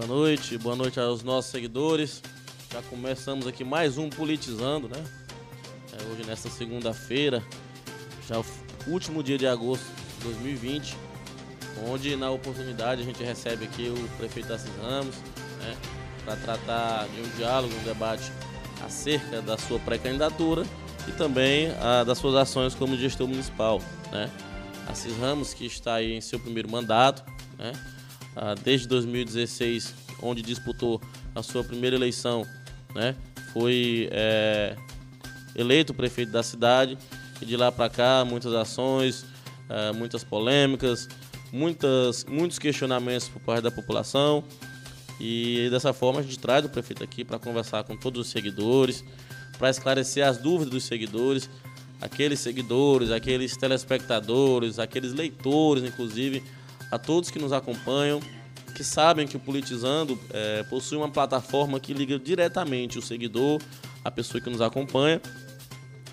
Boa noite, boa noite aos nossos seguidores. Já começamos aqui mais um Politizando, né? É, hoje, nesta segunda-feira, já o último dia de agosto de 2020, onde, na oportunidade, a gente recebe aqui o prefeito Assis Ramos, né? Para tratar de um diálogo, um debate acerca da sua pré-candidatura e também a, das suas ações como gestor municipal, né? Assis Ramos, que está aí em seu primeiro mandato, né? Ah, desde 2016, onde disputou a sua primeira eleição, né? Foi é, eleito prefeito da cidade e de lá para cá muitas ações, é, muitas polêmicas, muitas, muitos questionamentos por parte da população e dessa forma a gente traz o prefeito aqui para conversar com todos os seguidores, para esclarecer as dúvidas dos seguidores, aqueles seguidores, aqueles telespectadores, aqueles leitores, inclusive, a todos que nos acompanham, que sabem que o Politizando é, possui uma plataforma que liga diretamente o seguidor, a pessoa que nos acompanha,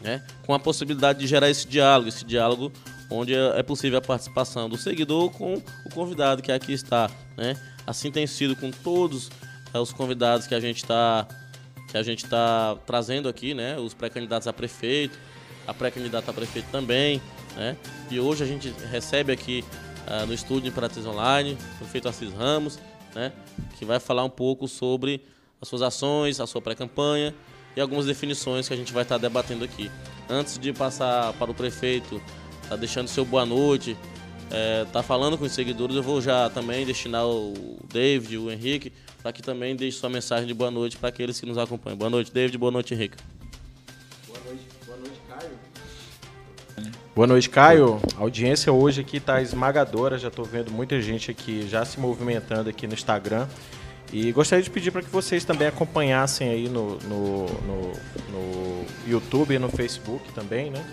né, com a possibilidade de gerar esse diálogo, esse diálogo onde é possível a participação do seguidor com o convidado que aqui está, né? Assim tem sido com todos é, os convidados que a gente está que a gente está trazendo aqui, né? Os pré-candidatos a prefeito, a pré-candidata a prefeito também, né? E hoje a gente recebe aqui uh, no estúdio Imperatriz Online o prefeito Assis Ramos, né? Que vai falar um pouco sobre as suas ações, a sua pré-campanha e algumas definições que a gente vai estar debatendo aqui. Antes de passar para o prefeito, tá deixando seu boa noite, é, tá falando com os seguidores, eu vou já também destinar o David, o Henrique, para que também deixe sua mensagem de boa noite para aqueles que nos acompanham. Boa noite, David, boa noite, Henrique. Boa noite, Caio. A audiência hoje aqui está esmagadora, já estou vendo muita gente aqui já se movimentando aqui no Instagram. E gostaria de pedir para que vocês também acompanhassem aí no, no, no, no YouTube e no Facebook também, né?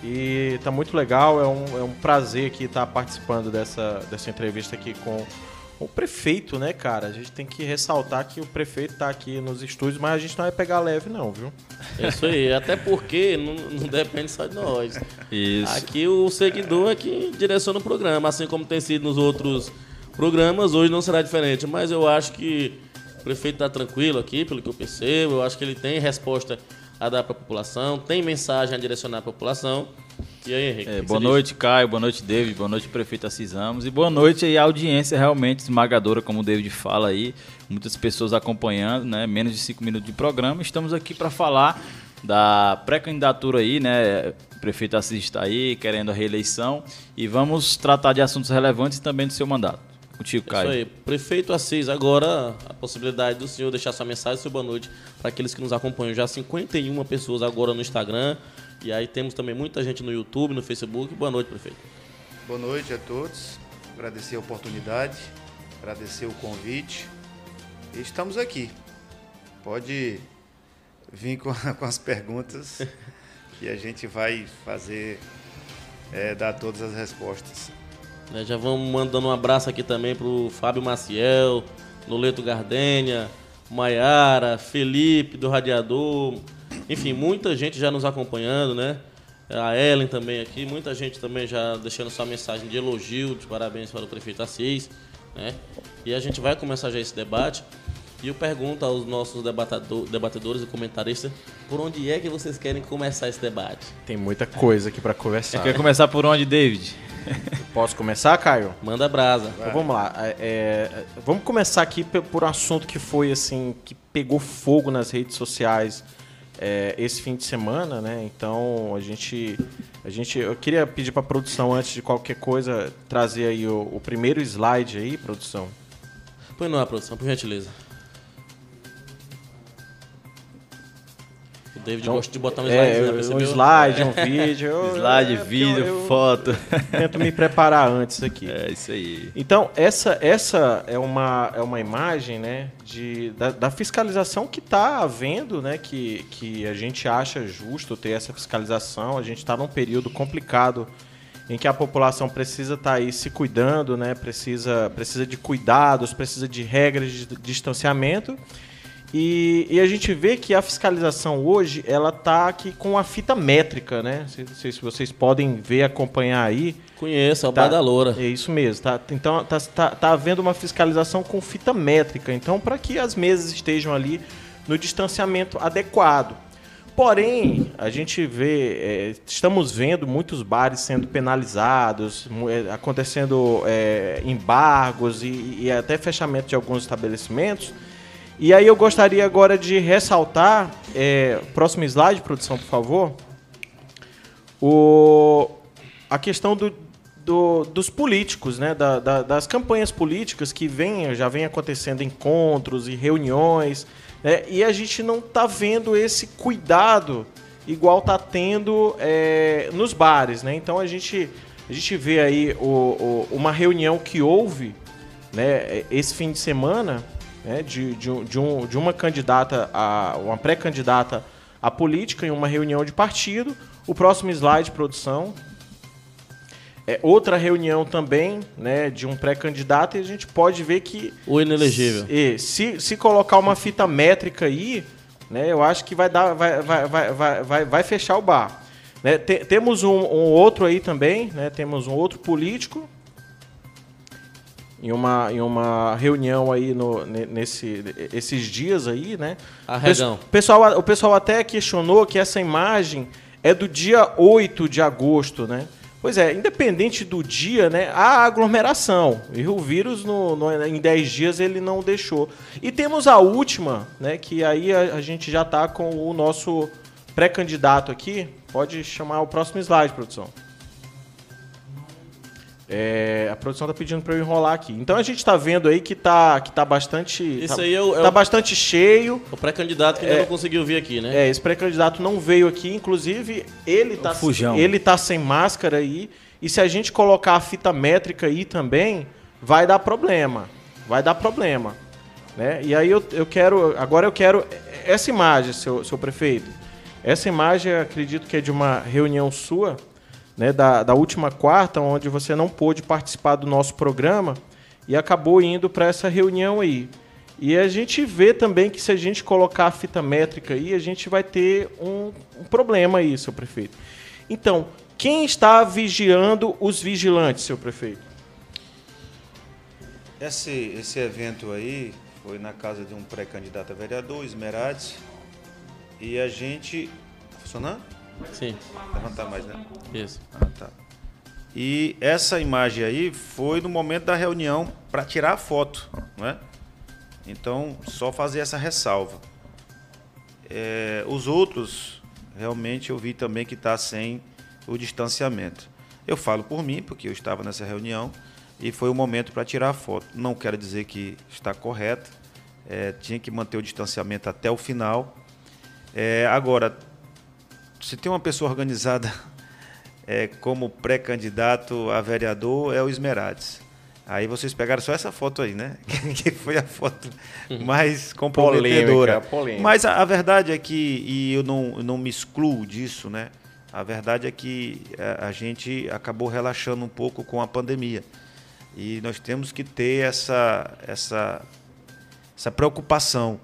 E tá muito legal, é um, é um prazer aqui estar tá participando dessa, dessa entrevista aqui com o prefeito, né, cara? A gente tem que ressaltar que o prefeito tá aqui nos estúdios, mas a gente não vai pegar leve, não, viu? É isso aí, até porque não, não depende só de nós. Isso. Aqui o seguidor é que direciona o programa, assim como tem sido nos outros programas, hoje não será diferente. Mas eu acho que o prefeito tá tranquilo aqui, pelo que eu percebo, eu acho que ele tem resposta a dar para a população, tem mensagem a direcionar à população. E aí, Henrique? É, boa noite, diz? Caio. Boa noite, David. Boa noite, prefeito Assis Ramos. E boa noite aí, a audiência realmente esmagadora, como o David fala aí. Muitas pessoas acompanhando, né? Menos de cinco minutos de programa. Estamos aqui para falar da pré-candidatura aí, né? O prefeito Assis está aí, querendo a reeleição. E vamos tratar de assuntos relevantes também do seu mandato. Contigo, Caio. Isso aí. Prefeito Assis, agora a possibilidade do senhor deixar sua mensagem, sua boa noite para aqueles que nos acompanham. Já 51 pessoas agora no Instagram. E aí temos também muita gente no YouTube, no Facebook. Boa noite, prefeito. Boa noite a todos. Agradecer a oportunidade, agradecer o convite. E estamos aqui. Pode vir com, com as perguntas que a gente vai fazer, é, dar todas as respostas. Né, já vamos mandando um abraço aqui também pro Fábio Maciel, Noleto Gardênia, Maiara, Felipe do Radiador. Enfim, muita gente já nos acompanhando, né? A Ellen também aqui, muita gente também já deixando sua mensagem de elogio, de parabéns para o prefeito Assis, né? E a gente vai começar já esse debate. E eu pergunto aos nossos debatedores e comentaristas por onde é que vocês querem começar esse debate. Tem muita coisa aqui para conversar. Você quer começar por onde, David? Posso começar, Caio? Manda brasa. Então, vamos lá. É, é, vamos começar aqui por um assunto que foi assim, que pegou fogo nas redes sociais é, esse fim de semana, né? Então a gente, a gente, eu queria pedir para a produção antes de qualquer coisa trazer aí o, o primeiro slide aí, produção. Põe ar, produção, por gentileza. David então, gosta de botar um slide, é, né, um slide, um vídeo. slide, é, vídeo, eu, foto. tento me preparar antes aqui. É isso aí. Então, essa, essa é, uma, é uma imagem né, de, da, da fiscalização que está havendo, né, que, que a gente acha justo ter essa fiscalização. A gente está num período complicado em que a população precisa estar tá aí se cuidando, né, precisa, precisa de cuidados, precisa de regras de distanciamento. E, e, a gente vê que a fiscalização hoje ela tá aqui com a fita métrica, né? Não sei se vocês podem ver, acompanhar aí. Conheço, é o tá, da Loura. É isso mesmo. Tá, então tá, tá, tá havendo uma fiscalização com fita métrica. Então, para que as mesas estejam ali no distanciamento adequado. Porém, a gente vê, é, estamos vendo muitos bares sendo penalizados, é, acontecendo é, embargos e, e, até fechamento de alguns estabelecimentos. E aí eu gostaria agora de ressaltar, é, próximo slide, produção, por favor, o, a questão do, do, dos políticos, né, da, da, das campanhas políticas que vem, já vem acontecendo encontros e reuniões né? E a gente não está vendo esse cuidado igual está tendo é, nos bares. Né? Então a gente, a gente vê aí o, o, uma reunião que houve né, esse fim de semana né, de, de, de, um, de uma candidata, a, uma pré-candidata à política em uma reunião de partido. O próximo slide, produção. É, outra reunião também, né, de um pré-candidato, e a gente pode ver que. O inelegível. Se, se, se colocar uma fita métrica aí, né, eu acho que vai, dar, vai, vai, vai, vai, vai fechar o bar. Né, te, temos um, um, outro aí também, né, temos um outro político em uma, em uma reunião aí no, nesse, esses dias aí, né? Arregão. O pessoal, o pessoal até questionou que essa imagem é do dia 8 de agosto, né? Pois é, independente do dia, né, há aglomeração. E o vírus, no, no, em 10 dias, ele não deixou. E temos a última, né, que aí a, a gente já está com o nosso pré-candidato aqui. Pode chamar o próximo slide, produção. É, a produção está pedindo para eu enrolar aqui. Então a gente está vendo aí que está que tá bastante. Isso tá, aí é o, é tá bastante cheio. O pré-candidato que é, não conseguiu vir aqui, né? É, esse pré-candidato não veio aqui. Inclusive, ele está ele tá sem máscara aí. E se a gente colocar a fita métrica aí também, vai dar problema. Vai dar problema. Né? E aí eu, eu quero. Agora eu quero essa imagem, seu, seu prefeito. Essa imagem, acredito que é de uma reunião sua né, da, da última quarta, onde você não pôde participar do nosso programa e acabou indo para essa reunião aí. E a gente vê também que se a gente colocar a fita métrica aí, a gente vai ter um, um problema aí, seu prefeito. Então, quem está vigiando os vigilantes, seu prefeito? Esse, esse evento aí foi na casa de um pré-candidato a vereador, Esmerades, e a gente. Tá funcionando? Sim. Levantar mais, né? Isso. Ah, tá. E essa imagem aí foi no momento da reunião para tirar a foto, né? Então, só fazer essa ressalva. É, os outros, realmente eu vi também que está sem o distanciamento. Eu falo por mim, porque eu estava nessa reunião e foi o momento para tirar a foto. Não quero dizer que está correto, é, tinha que manter o distanciamento até o final. É, agora, se tem uma pessoa organizada é, como pré-candidato a vereador, é o Esmerades. Aí vocês pegaram só essa foto aí, né? que foi a foto mais comprometedora. Polêmica, polêmica. Mas a, a, verdade é que, e eu não, eu não me excluo disso, né? A verdade é que a, a gente acabou relaxando um pouco com a pandemia. E nós temos que ter essa, essa, essa preocupação,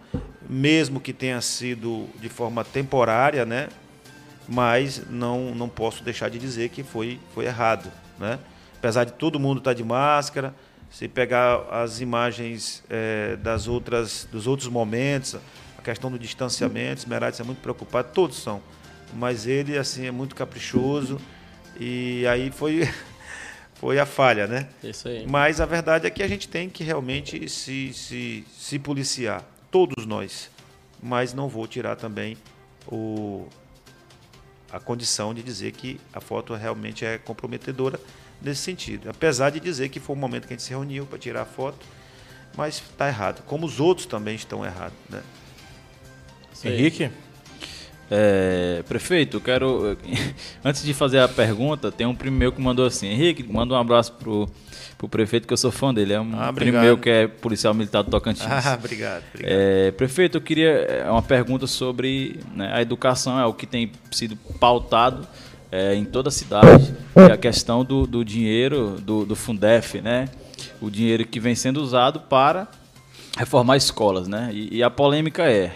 mesmo que tenha sido de forma temporária, né? Mas não, não posso deixar de dizer que foi, foi errado. Né? Apesar de todo mundo estar tá de máscara, se pegar as imagens é, das outras, dos outros momentos, a questão do distanciamento, Esmeralda é muito preocupado, todos são, mas ele assim é muito caprichoso e aí foi foi a falha, né? Isso aí. Mas a verdade é que a gente tem que realmente se, se, se policiar, todos nós. Mas não vou tirar também o, a condição de dizer que a foto realmente é comprometedora nesse sentido. Apesar de dizer que foi o momento que a gente se reuniu para tirar a foto, mas está errado. Como os outros também estão errados. Né? Henrique? É, prefeito, eu quero. Antes de fazer a pergunta, tem um primo meu que mandou assim: Henrique, manda um abraço pro pro prefeito, que eu sou fã dele. É um ah, primo meu que é policial militar do Tocantins. Ah, obrigado. obrigado. É, prefeito, eu queria é, uma pergunta sobre né, a educação, é o que tem sido pautado é, em toda a cidade, é a questão do, do dinheiro do, do Fundef, né? O dinheiro que vem sendo usado para reformar escolas, né? E, e a polêmica é,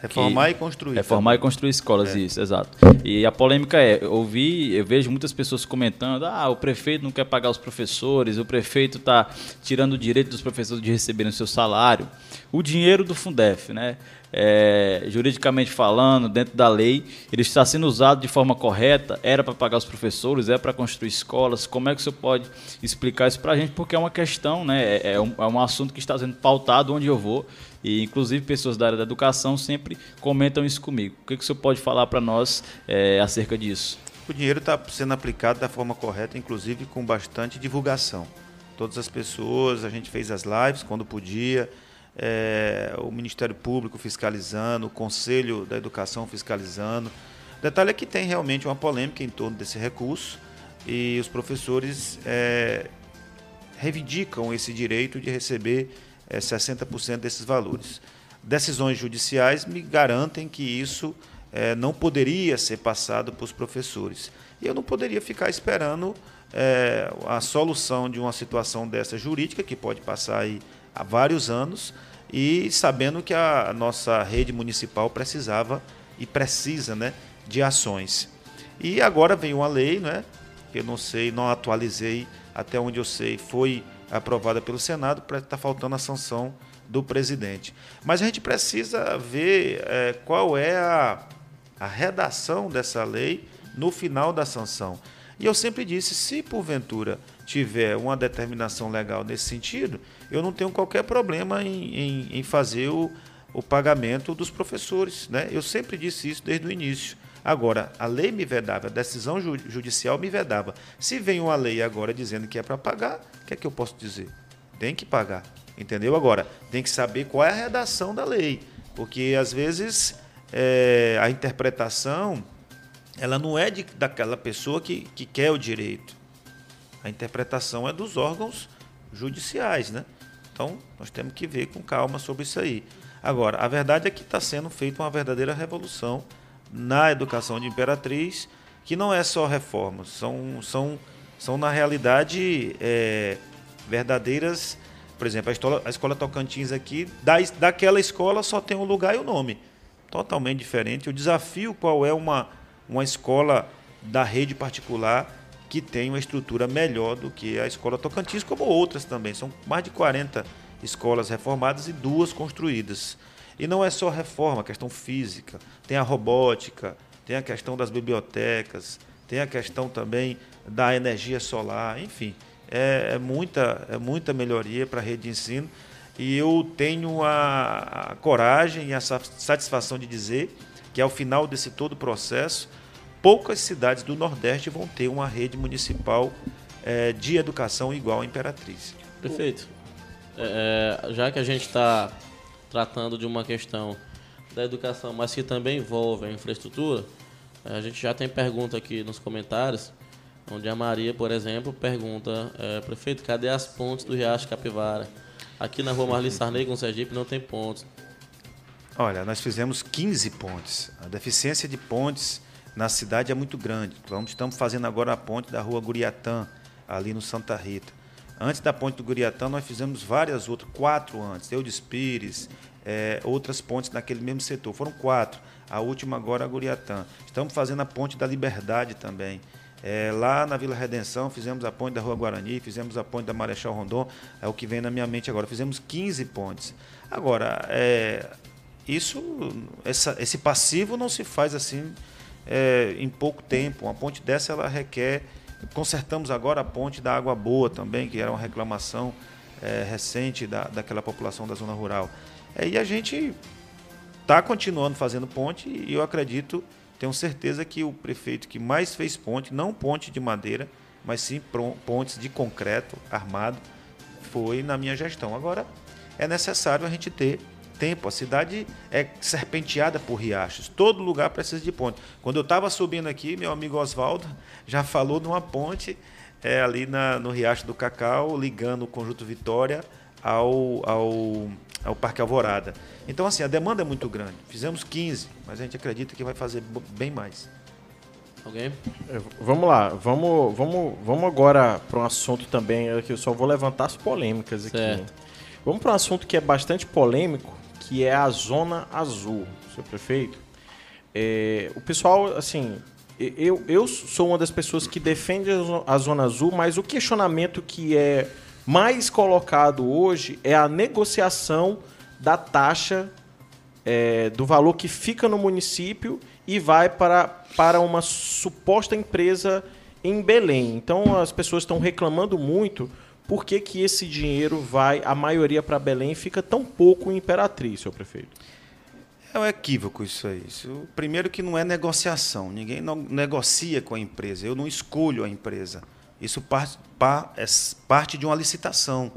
Reformar que, e construir. Reformar também. e construir escolas, é. isso, exato. E a polêmica é, eu ouvi, eu vejo muitas pessoas comentando, ah, o prefeito não quer pagar os professores, o prefeito está tirando o direito dos professores de receberem o seu salário. O dinheiro do Fundef, né? é, juridicamente falando, dentro da lei, ele está sendo usado de forma correta? Era para pagar os professores? É para construir escolas? Como é que o senhor pode explicar isso para a gente? Porque é uma questão, né? É, é, um, é um assunto que está sendo pautado onde eu vou. E, inclusive, pessoas da área da educação sempre comentam isso comigo. O que, que o senhor pode falar para nós é, acerca disso? O dinheiro está sendo aplicado da forma correta, inclusive com bastante divulgação. Todas as pessoas, a gente fez as lives quando podia, é, o Ministério Público fiscalizando, o Conselho da Educação fiscalizando. O detalhe é que tem realmente uma polêmica em torno desse recurso e os professores é, reivindicam esse direito de receber é, 60% desses valores. Decisões judiciais me garantem que isso é, não poderia ser passado para os professores. E eu não poderia ficar esperando é, a solução de uma situação dessa jurídica, que pode passar aí há vários anos e sabendo que a nossa rede municipal precisava e precisa né, de ações. E agora vem uma lei, né, que eu não sei, não atualizei, até onde eu sei, foi aprovada pelo Senado, está faltando a sanção do presidente. Mas a gente precisa ver é, qual é a, a redação dessa lei no final da sanção. E eu sempre disse, se porventura tiver uma determinação legal nesse sentido, eu não tenho qualquer problema em, em, em fazer o, o pagamento dos professores. Né? Eu sempre disse isso desde o início. Agora, a lei me vedava, a decisão judicial me vedava. Se vem uma lei agora dizendo que é para pagar, o que é que eu posso dizer? Tem que pagar. Entendeu? Agora, tem que saber qual é a redação da lei. Porque, às vezes, é, a interpretação ela não é de, daquela pessoa que, que quer o direito. A interpretação é dos órgãos judiciais, né? Então, nós temos que ver com calma sobre isso aí. Agora, a verdade é que está sendo feita uma verdadeira revolução na educação de Imperatriz, que não é só reformas, são, são, são na realidade é, verdadeiras. Por exemplo, a escola, a escola Tocantins aqui, da, daquela escola só tem um lugar e o um nome. Totalmente diferente. O desafio qual é uma, uma escola da rede particular que tem uma estrutura melhor do que a Escola Tocantins, como outras também. São mais de 40 escolas reformadas e duas construídas. E não é só reforma, questão física, tem a robótica, tem a questão das bibliotecas, tem a questão também da energia solar, enfim, é, é muita, é muita melhoria para a rede de ensino. E eu tenho a, a coragem e a satisfação de dizer que ao final desse todo processo, poucas cidades do Nordeste vão ter uma rede municipal é, de educação igual a Imperatriz. Perfeito. É, é já que a gente está tratando de uma questão da educação, mas que também envolve a infraestrutura, é, a gente já tem pergunta aqui nos comentários, onde a Maria, por exemplo, pergunta, é, prefeito, cadê as pontes do Riacho Capivara? Aqui na rua Marli Sarney com Sergipe não tem pontes. Olha, nós fizemos 15 pontes. A deficiência de pontes na cidade é muito grande. Então, estamos fazendo agora a ponte da rua Guriatã, ali no Santa Rita. Antes da ponte do Guriatã, nós fizemos várias outras, quatro antes, Eudes Pires, é, outras pontes naquele mesmo setor. Foram quatro. A última agora é a Guriatã. Estamos fazendo a ponte da Liberdade também. É, lá na Vila Redenção fizemos a ponte da Rua Guarani, fizemos a ponte da Marechal Rondon, é o que vem na minha mente agora. Fizemos 15 pontes. Agora, é, isso, essa, esse passivo não se faz assim é, em pouco tempo. Uma ponte dessa ela requer. Consertamos agora a ponte da Água Boa também, que era uma reclamação é, recente da, daquela população da zona rural. É, e a gente está continuando fazendo ponte e eu acredito, tenho certeza que o prefeito que mais fez ponte, não ponte de madeira, mas sim pontes de concreto armado, foi na minha gestão. Agora, é necessário a gente ter tempo. A cidade é serpenteada por riachos. Todo lugar precisa de ponte. Quando eu estava subindo aqui, meu amigo Oswaldo já falou de uma ponte é, ali na, no Riacho do Cacau, ligando o Conjunto Vitória ao, ao, ao Parque Alvorada. Então, assim, a demanda é muito grande. Fizemos 15, mas a gente acredita que vai fazer bem mais. Alguém? É, vamos lá, vamos, vamos, vamos agora para um assunto também que eu só vou levantar as polêmicas aqui. Certo. Vamos para um assunto que é bastante polêmico, que é a Zona Azul, seu prefeito. É, o pessoal, assim, eu, eu sou uma das pessoas que defende a Zona Azul, mas o questionamento que é mais colocado hoje é a negociação da taxa é, do valor que fica no município e vai para, para uma suposta empresa em Belém. Então as pessoas estão reclamando muito por que, que esse dinheiro vai, a maioria, para Belém fica tão pouco em Imperatriz, seu prefeito? É um equívoco isso aí. Isso, primeiro que não é negociação. Ninguém negocia com a empresa. Eu não escolho a empresa. Isso parte, é parte de uma licitação.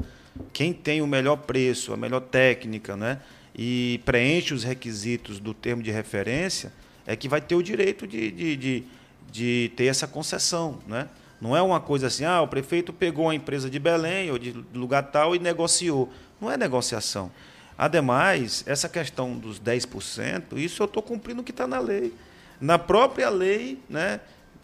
Quem tem o melhor preço, a melhor técnica, né? e preenche os requisitos do termo de referência, é que vai ter o direito de, de, de, de ter essa concessão. Né? Não é uma coisa assim, ah, o prefeito pegou a empresa de Belém ou de lugar tal e negociou. Não é negociação. Ademais, essa questão dos 10%, isso eu estou cumprindo o que está na lei. Na própria lei, né,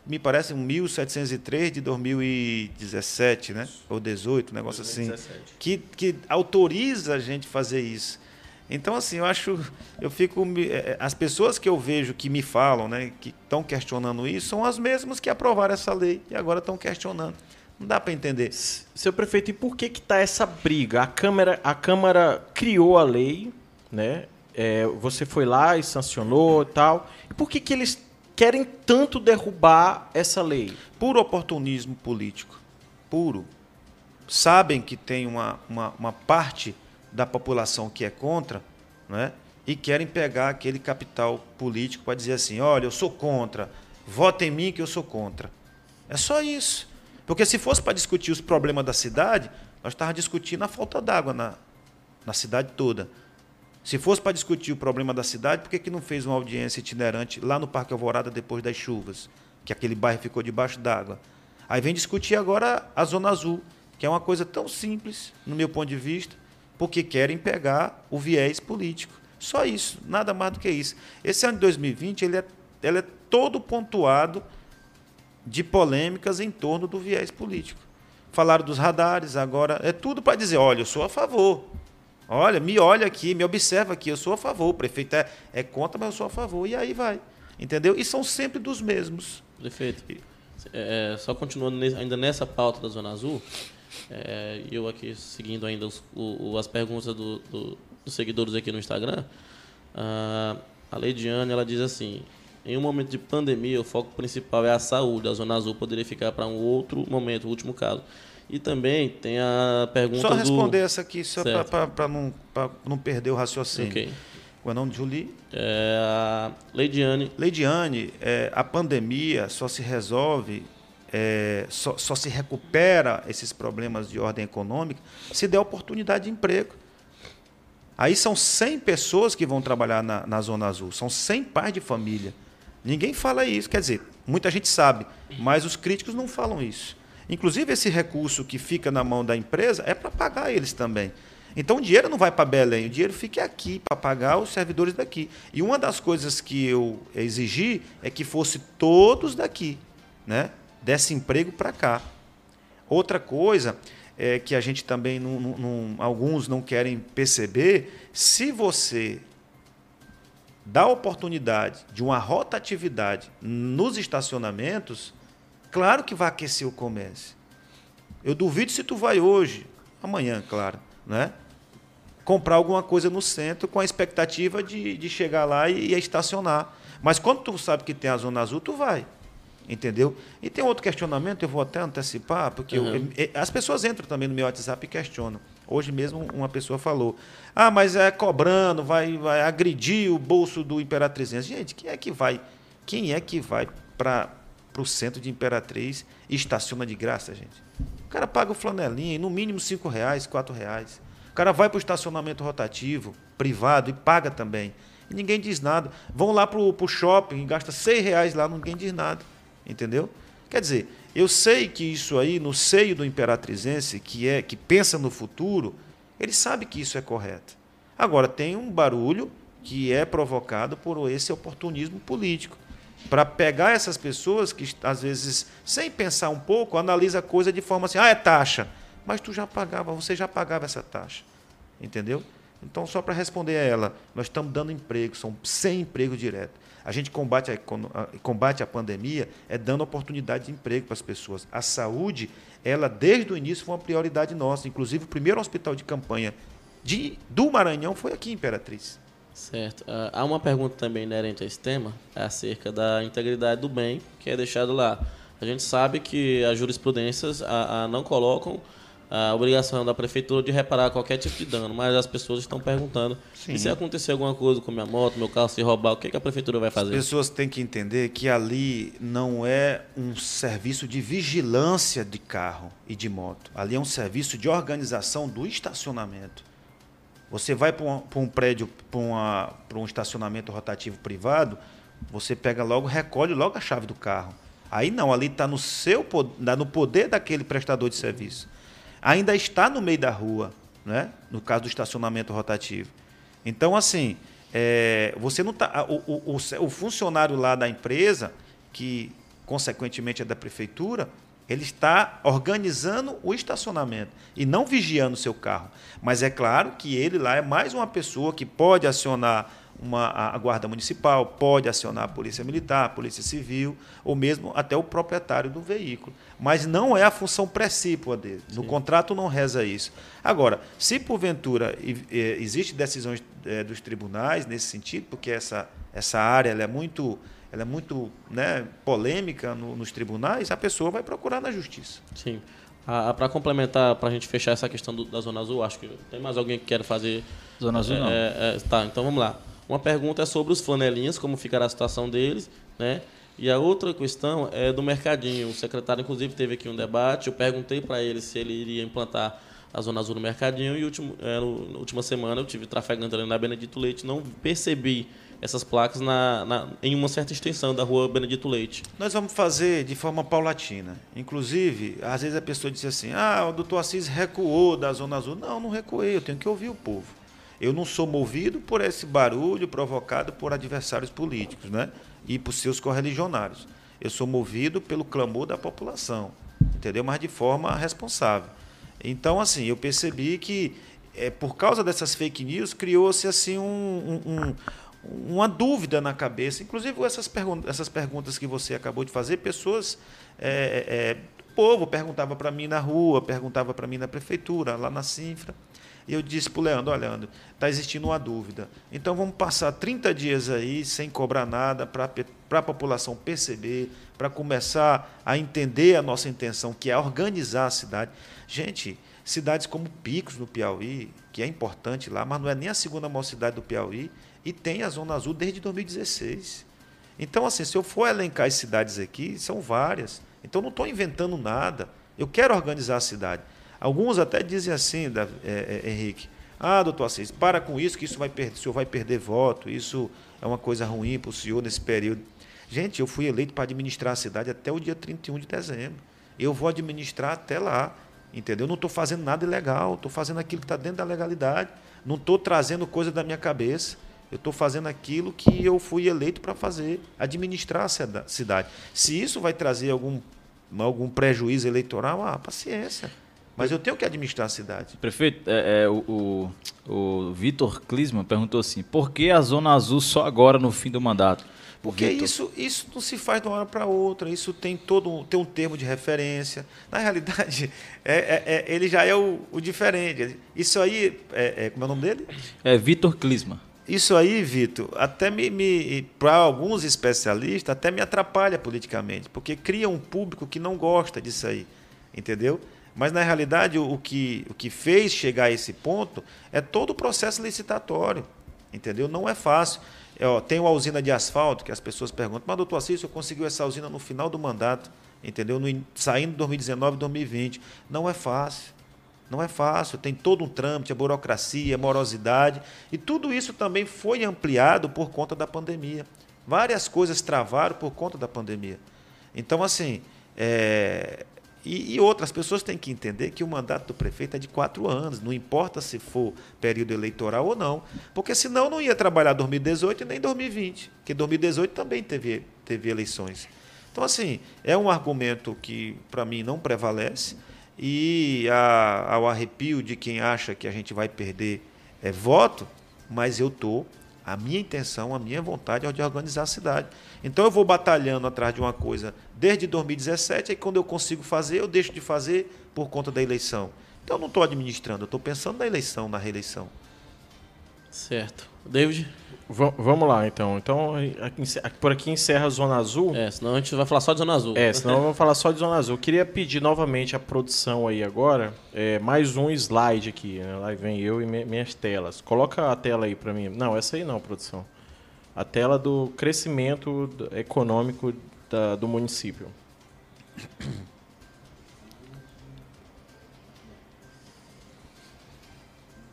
me parece um 1703 de 2017, né? Ou 18, um negócio 2017. assim. Que, que autoriza a gente fazer isso. Então, assim, eu acho, eu fico, é, é, as pessoas que eu vejo que me falam, né, que estão questionando isso, são as mesmas que aprovaram essa lei e agora estão questionando. Não dá para entender. Seu prefeito, e por que que tá essa briga? A Câmara, a Câmara criou a lei, né? É, você foi lá e sancionou e tal. E por que que eles querem tanto derrubar essa lei? Puro oportunismo político. Puro. Sabem que tem uma, uma, uma parte da população que é contra, né? e querem pegar aquele capital político para dizer assim: olha, eu sou contra, vota em mim que eu sou contra. É só isso. Porque se fosse para discutir os problemas da cidade, nós estávamos discutindo a falta d'água na, na cidade toda. Se fosse para discutir o problema da cidade, por que, que não fez uma audiência itinerante lá no Parque Alvorada depois das chuvas? Que aquele bairro ficou debaixo d'água. Aí vem discutir agora a Zona Azul, que é uma coisa tão simples, no meu ponto de vista, porque querem pegar o viés político. Só isso, nada mais do que isso. Esse ano de 2020 ele é, ele é todo pontuado de polêmicas em torno do viés político. Falaram dos radares, agora é tudo para dizer, olha, eu sou a favor. Olha, me olha aqui, me observa aqui, eu sou a favor. O prefeito é, é contra, mas eu sou a favor. E aí vai. Entendeu? E são sempre dos mesmos. Prefeito, é, só continuando ainda nessa pauta da Zona Azul, é, eu aqui seguindo ainda os, o, as perguntas do, do, dos seguidores aqui no Instagram, a, a Leidiane ela diz assim: em um momento de pandemia, o foco principal é a saúde. A Zona Azul poderia ficar para um outro momento, o último caso. E também tem a pergunta Só responder do... essa aqui, só para não, não perder o raciocínio. Okay. Qual é o nome de Julie? É a Leidiane. Leidiane, é, a pandemia só se resolve é, só, só, se recupera esses problemas de ordem econômica se der oportunidade de emprego. Aí são 100 pessoas que vão trabalhar na, na Zona Azul, são 100 pais de família. Ninguém fala isso, quer dizer, muita gente sabe, mas os críticos não falam isso. Inclusive, esse recurso que fica na mão da empresa é para pagar eles também. Então, o dinheiro não vai para Belém, o dinheiro fica aqui para pagar os servidores daqui. E uma das coisas que eu exigi é que fosse todos daqui. Né? Desse emprego para cá. Outra coisa é que a gente também, não, não, alguns não querem perceber, se você dá oportunidade de uma rotatividade nos estacionamentos, claro que vai aquecer o comércio. Eu duvido se tu vai hoje, amanhã, claro, né? comprar alguma coisa no centro com a expectativa de, de chegar lá e, e estacionar. Mas quando tu sabe que tem a zona azul, tu vai. Entendeu? E tem outro questionamento, eu vou até antecipar, porque uhum. eu, eu, as pessoas entram também no meu WhatsApp e questionam. Hoje mesmo uma pessoa falou: ah, mas é cobrando, vai, vai agredir o bolso do Imperatrizense. Gente, quem é que vai? Quem é que vai para o centro de Imperatriz e estaciona de graça, gente? O cara paga o flanelinha, no mínimo cinco reais, quatro reais. O cara vai para o estacionamento rotativo, privado, e paga também. E ninguém diz nada. Vão lá para o shopping gasta seis reais lá, ninguém diz nada. Entendeu? Quer dizer, eu sei que isso aí, no seio do imperatrizense, que é que pensa no futuro, ele sabe que isso é correto. Agora, tem um barulho que é provocado por esse oportunismo político. Para pegar essas pessoas que, às vezes, sem pensar um pouco, analisa a coisa de forma assim, ah, é taxa. Mas tu já pagava, você já pagava essa taxa. Entendeu? Então, só para responder a ela, nós estamos dando emprego, são 100 empregos diretos. A gente combate a, combate a pandemia é dando oportunidade de emprego para as pessoas. A saúde, ela desde o início foi uma prioridade nossa. Inclusive, o primeiro hospital de campanha de, do Maranhão foi aqui em Imperatriz. Certo. Uh, há uma pergunta também inerente a esse tema, é acerca da integridade do bem que é deixado lá. A gente sabe que as jurisprudências a, a não colocam a obrigação da prefeitura de reparar qualquer tipo de dano, mas as pessoas estão perguntando e se acontecer alguma coisa com minha moto, meu carro se roubar, o que, que a prefeitura vai fazer? As pessoas têm que entender que ali não é um serviço de vigilância de carro e de moto, ali é um serviço de organização do estacionamento. Você vai para um, um, prédio, para um estacionamento rotativo privado, você pega logo, recolhe logo a chave do carro. Aí não, ali está no seu no poder daquele prestador de serviço ainda está no meio da rua, né? no caso do estacionamento rotativo. Então, assim, é, você não tá, o, o, o, funcionário lá da empresa, que consequentemente é da prefeitura, ele está organizando o estacionamento e não vigiando o seu carro. Mas é claro que ele lá é mais uma pessoa que pode acionar uma, a guarda municipal, pode acionar a polícia militar, a polícia civil, ou mesmo até o proprietário do veículo. Mas não é a função precípua dele. No Sim. contrato não reza isso. Agora, se porventura existe decisões é, dos tribunais nesse sentido, porque essa, essa área ela é muito ela é muito né, polêmica no, nos tribunais, a pessoa vai procurar na justiça. Sim. Ah, para complementar, para a gente fechar essa questão do, da Zona Azul, acho que tem mais alguém que quer fazer. Zona Azul, é, não. É, é, tá, então vamos lá. Uma pergunta é sobre os flanelinhas, como ficará a situação deles, né? E a outra questão é do mercadinho. O secretário, inclusive, teve aqui um debate. Eu perguntei para ele se ele iria implantar a Zona Azul no mercadinho. E último, é, na última semana eu tive trafegando ali na Benedito Leite. Não percebi essas placas na, na, em uma certa extensão da rua Benedito Leite. Nós vamos fazer de forma paulatina. Inclusive, às vezes a pessoa diz assim: ah, o doutor Assis recuou da Zona Azul. Não, não recuei. Eu tenho que ouvir o povo. Eu não sou movido por esse barulho provocado por adversários políticos né? e por seus correligionários. Eu sou movido pelo clamor da população, entendeu? Mas de forma responsável. Então, assim, eu percebi que, é, por causa dessas fake news, criou-se assim um, um, uma dúvida na cabeça. Inclusive, essas, pergun essas perguntas que você acabou de fazer, pessoas. É, é, o povo perguntava para mim na rua, perguntava para mim na prefeitura, lá na Sinfra. E eu disse para o Leandro, olha, Leandro, está existindo uma dúvida. Então vamos passar 30 dias aí sem cobrar nada para a população perceber, para começar a entender a nossa intenção, que é organizar a cidade. Gente, cidades como Picos, no Piauí, que é importante lá, mas não é nem a segunda maior cidade do Piauí, e tem a Zona Azul desde 2016. Então, assim, se eu for elencar as cidades aqui, são várias. Então, não estou inventando nada. Eu quero organizar a cidade. Alguns até dizem assim, é, é, Henrique, ah, doutor Assis, para com isso, que isso vai perder, o senhor vai perder voto, isso é uma coisa ruim para o senhor nesse período. Gente, eu fui eleito para administrar a cidade até o dia 31 de dezembro. Eu vou administrar até lá, entendeu? Não estou fazendo nada ilegal, estou fazendo aquilo que está dentro da legalidade, não estou trazendo coisa da minha cabeça. Eu estou fazendo aquilo que eu fui eleito para fazer, administrar a cidade. Se isso vai trazer algum, algum prejuízo eleitoral, ah, paciência. Mas eu tenho que administrar a cidade. Prefeito, é, é, o, o, o Vitor Klisman perguntou assim: por que a Zona Azul só agora no fim do mandato? Porque isso, isso não se faz de uma hora para outra, isso tem todo tem um termo de referência. Na realidade, é, é, é ele já é o, o, diferente. Isso aí, é, é como é o nome dele? É Vitor Klisman. Isso aí, Vitor, até me, me para alguns especialistas, até me atrapalha politicamente, porque cria um público que não gosta disso aí, entendeu? Mas, na realidade, o que, o que fez chegar a esse ponto é todo o processo licitatório. Entendeu? Não é fácil. É, tem uma usina de asfalto que as pessoas perguntam, mas, doutor Assis, eu conseguiu essa usina no final do mandato, entendeu? No, saindo de 2019 2020. Não é fácil. Não é fácil, tem todo um trâmite, a burocracia, a morosidade, e tudo isso também foi ampliado por conta da pandemia. Várias coisas travaram por conta da pandemia. Então, assim, é, e, e, outras pessoas têm que entender que o mandato do prefeito é de quatro anos, não importa se for período eleitoral ou não, porque senão não ia trabalhar 2018 e nem 2020, porque 2018 também teve, teve eleições. Então, assim, é um argumento que, para mim, não prevalece, e ao arrepio de quem acha que a gente vai perder é, voto, mas eu estou a minha intenção, a minha vontade é de organizar a cidade. Então eu vou batalhando atrás de uma coisa desde 2017, e quando eu consigo fazer, eu deixo de fazer por conta da eleição. Então eu não estou administrando, eu estou pensando na eleição, na reeleição. Certo. David? V vamos lá, então. Então, por aqui encerra a Zona Azul. É, senão a gente vai falar só de Zona Azul. É, senão vamos falar só de Zona Azul. Eu queria pedir novamente a produção aí agora, é, mais um slide aqui. Né? Lá vem eu e minhas telas. Coloca a tela aí para mim. Não, essa aí não, produção. A tela do crescimento econômico da, do município.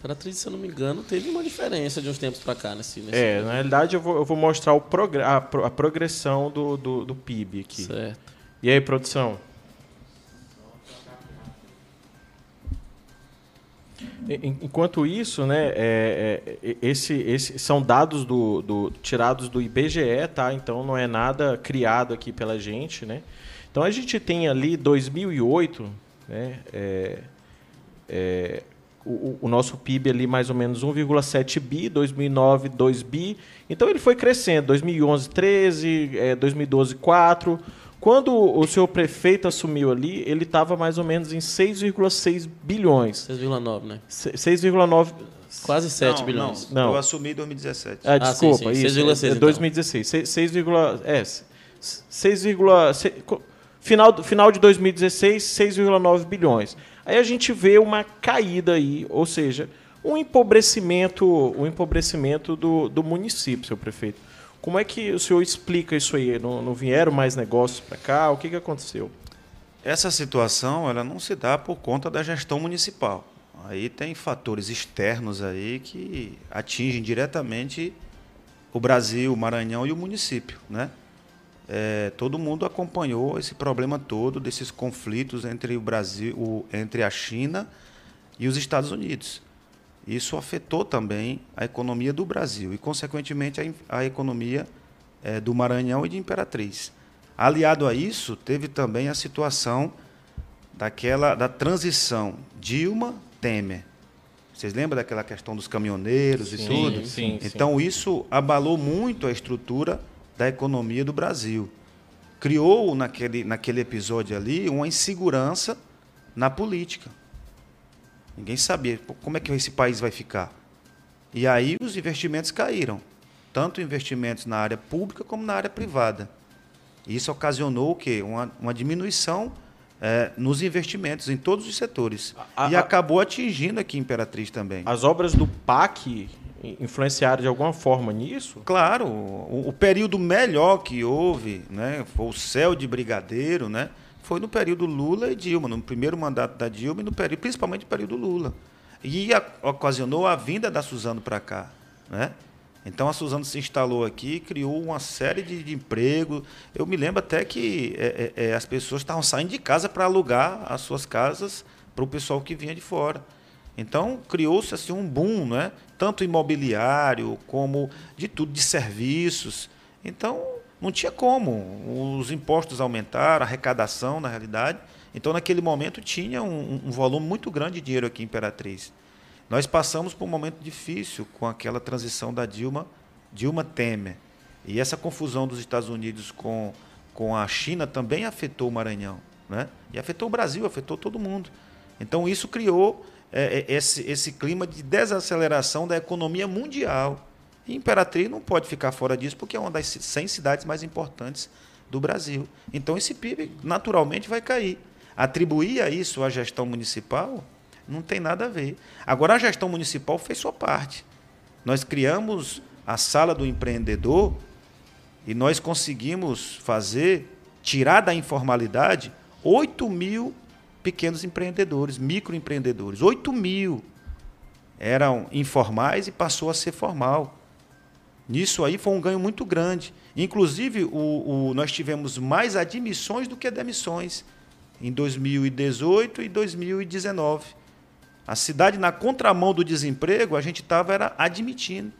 Imperatriz, se eu não me engano, teve uma diferença de uns tempos para cá nesse, nesse É, na realidade eu vou, eu vou mostrar o progr a, a progressão do, do, do, PIB aqui. Certo. E aí, produção? Enquanto isso, né, é, é, esse, esse são dados do, do, tirados do IBGE, tá? Então não é nada criado aqui pela gente, né? Então a gente tem ali 2008, né, é, é o, o, nosso PIB ali mais ou menos 1,7 bi, 2009 2 bi. Então ele foi crescendo, 2011 13, é, 2012 4. Quando o senhor prefeito assumiu ali, ele estava mais ou menos em 6,6 bilhões. 6,9, né? 6,9 Quase 7 não, bilhões. Não, não, eu assumi em 2017. Ah, desculpa, ah, sim, sim. isso. 6,6 é, então. 2016. 6, 6, é, 6, final, final de 2016, 6,9 bilhões. Aí a gente vê uma caída aí, ou seja, um empobrecimento, um empobrecimento do, do município, seu prefeito. Como é que o senhor explica isso aí? Não, não vieram mais negócios para cá? O que, que aconteceu? Essa situação ela não se dá por conta da gestão municipal. Aí tem fatores externos aí que atingem diretamente o Brasil, o Maranhão e o município, né? É, todo mundo acompanhou esse problema todo desses conflitos entre o Brasil, o, entre a China e os Estados Unidos. Isso afetou também a economia do Brasil e, consequentemente, a, a economia é, do Maranhão e de Imperatriz. Aliado a isso, teve também a situação daquela da transição Dilma Temer. Vocês lembram daquela questão dos caminhoneiros sim, e tudo? Sim, então sim. isso abalou muito a estrutura da economia do Brasil. Criou naquele, naquele episódio ali uma insegurança na política. Ninguém sabia como é que esse país vai ficar. E aí os investimentos caíram, tanto investimentos na área pública como na área privada. Isso ocasionou o quê? Uma, uma diminuição é, nos investimentos em todos os setores. A, e a, acabou atingindo aqui Imperatriz também. As obras do PAC influenciaram de alguma forma nisso? Claro, o, o, período melhor que houve, né, foi o céu de brigadeiro, né, foi no período Lula e Dilma, no primeiro mandato da Dilma e no período, principalmente no período Lula. E a, ocasionou a vinda da Suzano para cá, né? Então a Suzano se instalou aqui, criou uma série de, de empregos. Eu me lembro até que é, é, é as pessoas estavam saindo de casa para alugar as suas casas para o pessoal que vinha de fora. Então criou-se assim um boom, né? Tanto imobiliário como de tudo, de serviços. Então não tinha como. Os impostos aumentaram, a arrecadação, na realidade. Então, naquele momento, tinha um, um, volume muito grande de dinheiro aqui em Imperatriz. Nós passamos por um momento difícil com aquela transição da Dilma, Dilma Temer. E essa confusão dos Estados Unidos com, com a China também afetou o Maranhão. Né? E afetou o Brasil, afetou todo mundo. Então, isso criou é, é, esse, esse clima de desaceleração da economia mundial. E Imperatriz não pode ficar fora disso, porque é uma das 100 cidades mais importantes do Brasil. Então, esse PIB naturalmente vai cair. Atribuir a isso à gestão municipal não tem nada a ver. Agora, a gestão municipal fez sua parte. Nós criamos a sala do empreendedor e nós conseguimos fazer, tirar da informalidade 8 mil pequenos empreendedores, microempreendedores. 8 mil eram informais e passou a ser formal. Nisso aí foi um ganho muito grande. Inclusive, o, o, nós tivemos mais admissões do que demissões em 2018 e 2019. A cidade, na contramão do desemprego, a gente estava era admitindo.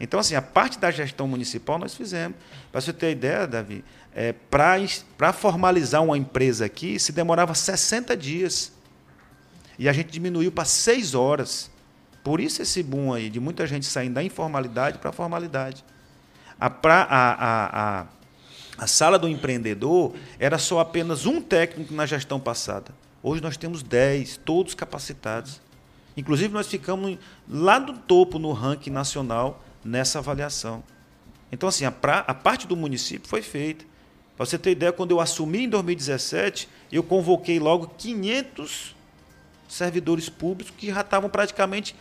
Então, assim, a parte da gestão municipal nós fizemos. Para você ter ideia, Davi, é, para formalizar uma empresa aqui, se demorava 60 dias. E a gente diminuiu para 6 horas. Por isso esse boom aí de muita gente saindo da informalidade para a formalidade. A, pra, a, a, a, a sala do empreendedor era só apenas um técnico na gestão passada. Hoje nós temos 10, todos capacitados. Inclusive, nós ficamos lá do topo no ranking nacional nessa avaliação. Então, assim, a, pra, a parte do município foi feita. Para você ter ideia, quando eu assumi em 2017, eu convoquei logo 500 servidores públicos que já estavam praticamente.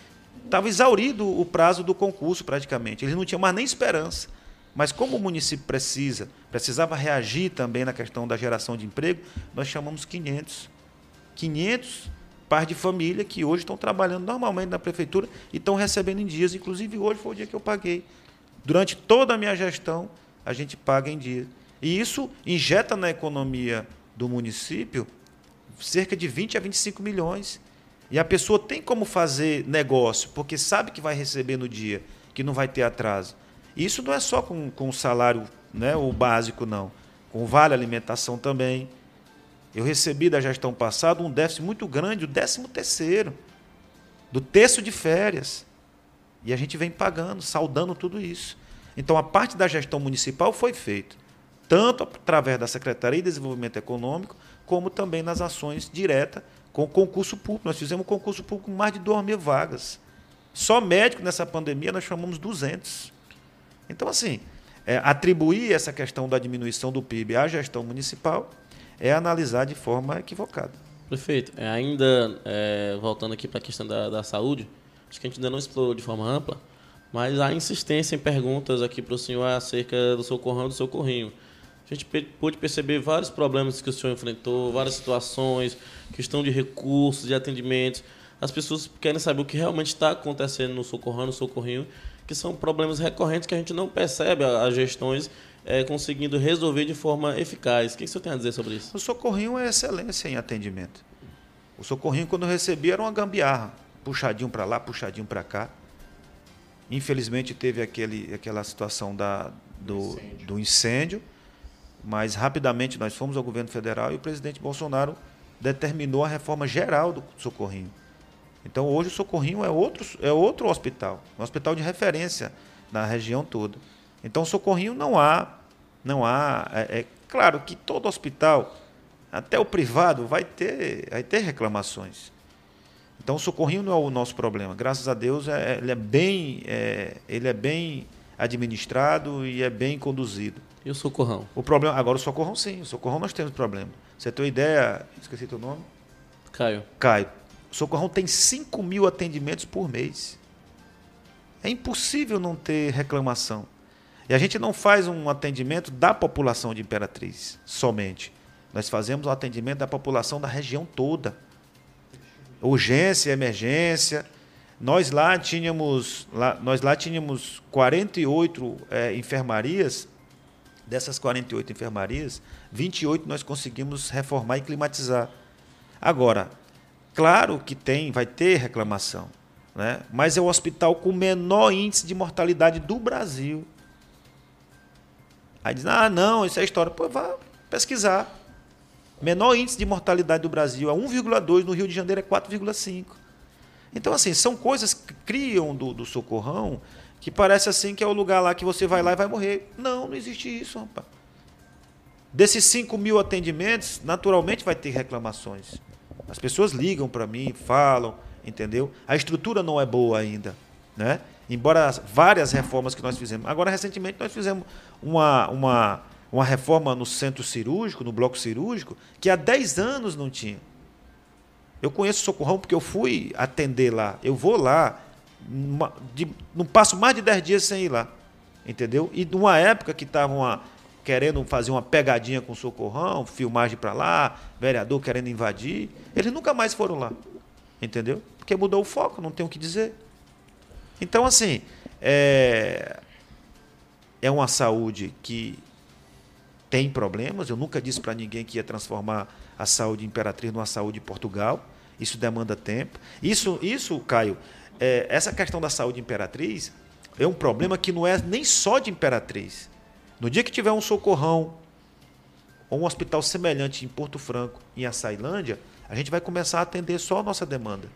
Estava exaurido o prazo do concurso, praticamente. Eles não tinham mais nem esperança. Mas como o município precisa, precisava reagir também na questão da geração de emprego, nós chamamos 500. 500 pais de família que hoje estão trabalhando normalmente na prefeitura e estão recebendo em dias. Inclusive, hoje foi o dia que eu paguei. Durante toda a minha gestão, a gente paga em dia. E isso injeta na economia do município cerca de 20 a 25 milhões. E a pessoa tem como fazer negócio, porque sabe que vai receber no dia, que não vai ter atraso. Isso não é só com, com o salário né, o básico, não. Com vale alimentação também. Eu recebi da gestão passada um déficit muito grande, o décimo terceiro, do terço de férias. E a gente vem pagando, saudando tudo isso. Então a parte da gestão municipal foi feita, tanto através da Secretaria de Desenvolvimento Econômico, como também nas ações diretas com concurso público. Nós fizemos um concurso público com mais de 2 mil vagas. Só médico nessa pandemia nós chamamos 200. Então, assim, é, atribuir essa questão da diminuição do PIB à gestão municipal é analisar de forma equivocada. Prefeito, é, ainda é, voltando aqui para a questão da, da saúde, acho que a gente ainda não explorou de forma ampla, mas há insistência em perguntas aqui para o senhor acerca do socorrão e do socorrinho. A gente pôde perceber vários problemas que o senhor enfrentou, várias situações, questão de recursos, de atendimentos. As pessoas querem saber o que realmente está acontecendo no socorrão, no socorrinho, que são problemas recorrentes que a gente não percebe as gestões é, conseguindo resolver de forma eficaz. O que, você tem a dizer sobre isso? O socorrinho é excelência em atendimento. O socorrinho, quando eu recebi, era uma gambiarra. Puxadinho para lá, puxadinho para cá. Infelizmente, teve aquele, aquela situação da, do, incêndio. do incêndio, mas rapidamente nós fomos ao governo federal e o presidente Bolsonaro determinou a reforma geral do socorrinho. Então, hoje, o socorrinho é outro, é outro hospital, um hospital de referência na região toda. Então, socorrinho não há, não há. É, é, claro que todo hospital, até o privado, vai ter, vai ter reclamações. Então, o socorrinho não é o nosso problema. Graças a Deus, é, ele é bem, é, ele é bem administrado e é bem conduzido. E o socorrão? O problema, agora o socorrão sim, o socorrão nós temos problema. Você tem uma ideia? Esqueci teu nome? Caio. Caio. O socorrão tem 5 mil atendimentos por mês. É impossível não ter reclamação. E a gente não faz um atendimento da população de Imperatriz somente. Nós fazemos o atendimento da população da região toda. Urgência, emergência. Nós lá tínhamos, lá, nós lá tínhamos 48 é, enfermarias. Dessas 48 enfermarias, 28 nós conseguimos reformar e climatizar. Agora, claro que tem, vai ter reclamação, né? mas é o hospital com menor índice de mortalidade do Brasil. Aí diz, ah, não, isso é história. Pô, vá pesquisar. Menor índice de mortalidade do Brasil é 1,2, no Rio de Janeiro é 4,5. Então, assim, são coisas que criam do, do socorrão que parece assim que é o lugar lá que você vai lá e vai morrer. Não, não existe isso, rapaz. Desses 5 mil atendimentos, naturalmente vai ter reclamações. As pessoas ligam para mim, falam, entendeu? A estrutura não é boa ainda, né? embora várias reformas que nós fizemos. Agora, recentemente, nós fizemos uma, uma, uma reforma no centro cirúrgico, no bloco cirúrgico, que há 10 anos não tinha. Eu conheço o Socorrão porque eu fui atender lá. Eu vou lá, uma, de, não passo mais de 10 dias sem ir lá. Entendeu? E numa época que estavam querendo fazer uma pegadinha com o Socorrão, filmagem para lá, vereador querendo invadir, eles nunca mais foram lá. Entendeu? Porque mudou o foco, não tem o que dizer. Então, assim, é, é uma saúde que tem problemas. Eu nunca disse para ninguém que ia transformar a saúde Imperatriz numa saúde Portugal. Isso demanda tempo. Isso, isso Caio, é, essa questão da saúde Imperatriz é um problema que não é nem só de Imperatriz. No dia que tiver um socorrão ou um hospital semelhante em Porto Franco, em Açailândia, a gente vai começar a atender só a nossa demanda.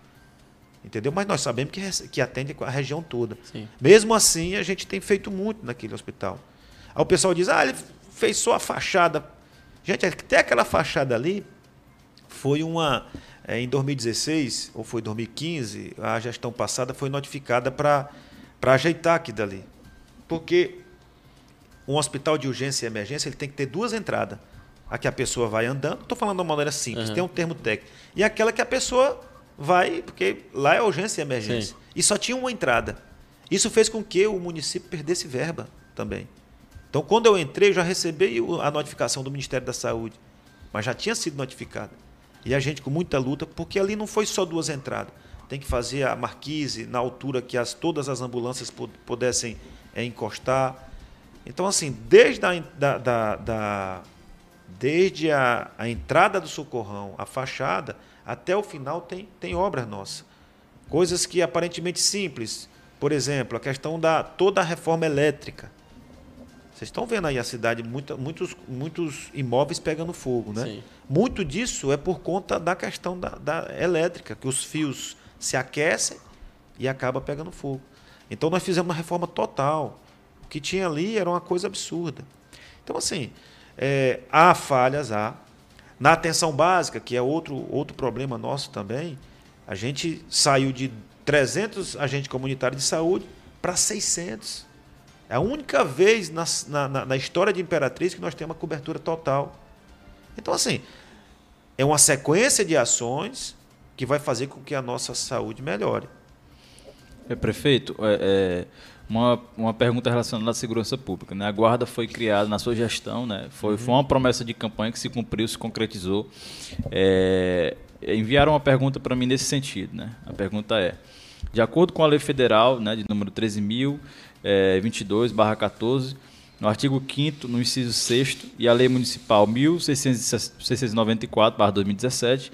Entendeu? Mas nós sabemos que, que atende a região toda. Sim. Mesmo assim, a gente tem feito muito naquele hospital. Aí o pessoal diz, ah, ele fez só a fachada. Gente, até aquela fachada ali foi uma. É, em 2016, ou foi 2015, a gestão passada foi notificada para ajeitar aqui dali. Porque um hospital de urgência e emergência ele tem que ter duas entradas. A que a pessoa vai andando, estou falando de uma maneira simples, uhum. tem um termo técnico. E aquela que a pessoa vai, porque lá é urgência e emergência. Sim. E só tinha uma entrada. Isso fez com que o município perdesse verba também. Então, quando eu entrei, eu já recebi a notificação do Ministério da Saúde, mas já tinha sido notificada. E a gente com muita luta, porque ali não foi só duas entradas. Tem que fazer a marquise na altura que as, todas as ambulâncias pudessem é, encostar. Então, assim, desde a, da, da, da desde a, a, entrada do socorrão, a fachada, até o final tem, tem obras nossas. Coisas que aparentemente simples. Por exemplo, a questão da toda a reforma elétrica. Vocês estão vendo aí a cidade, muita, muitos, muitos imóveis pegando fogo, né? Sim. Muito disso é por conta da questão da, da elétrica, que os fios se aquecem e acaba pegando fogo. Então nós fizemos uma reforma total. O que tinha ali era uma coisa absurda. Então, assim, é, há falhas, há. Na atenção básica, que é outro, outro problema nosso também, a gente saiu de 300 agentes comunitários de saúde para 600. É a única vez na, na, na história de Imperatriz que nós temos uma cobertura total. Então, assim, é uma sequência de ações que vai fazer com que a nossa saúde melhore. É, prefeito, é, é, uma, uma pergunta relacionada à segurança pública. Né? A guarda foi criada na sua gestão, né? foi, uhum. foi uma promessa de campanha que se cumpriu, se concretizou. É, enviaram uma pergunta para mim nesse sentido. Né? A pergunta é, de acordo com a lei federal né, de número 13.000, é, 22, barra 14, no artigo 5 no inciso 6 e a Lei Municipal 1694, barra 2017,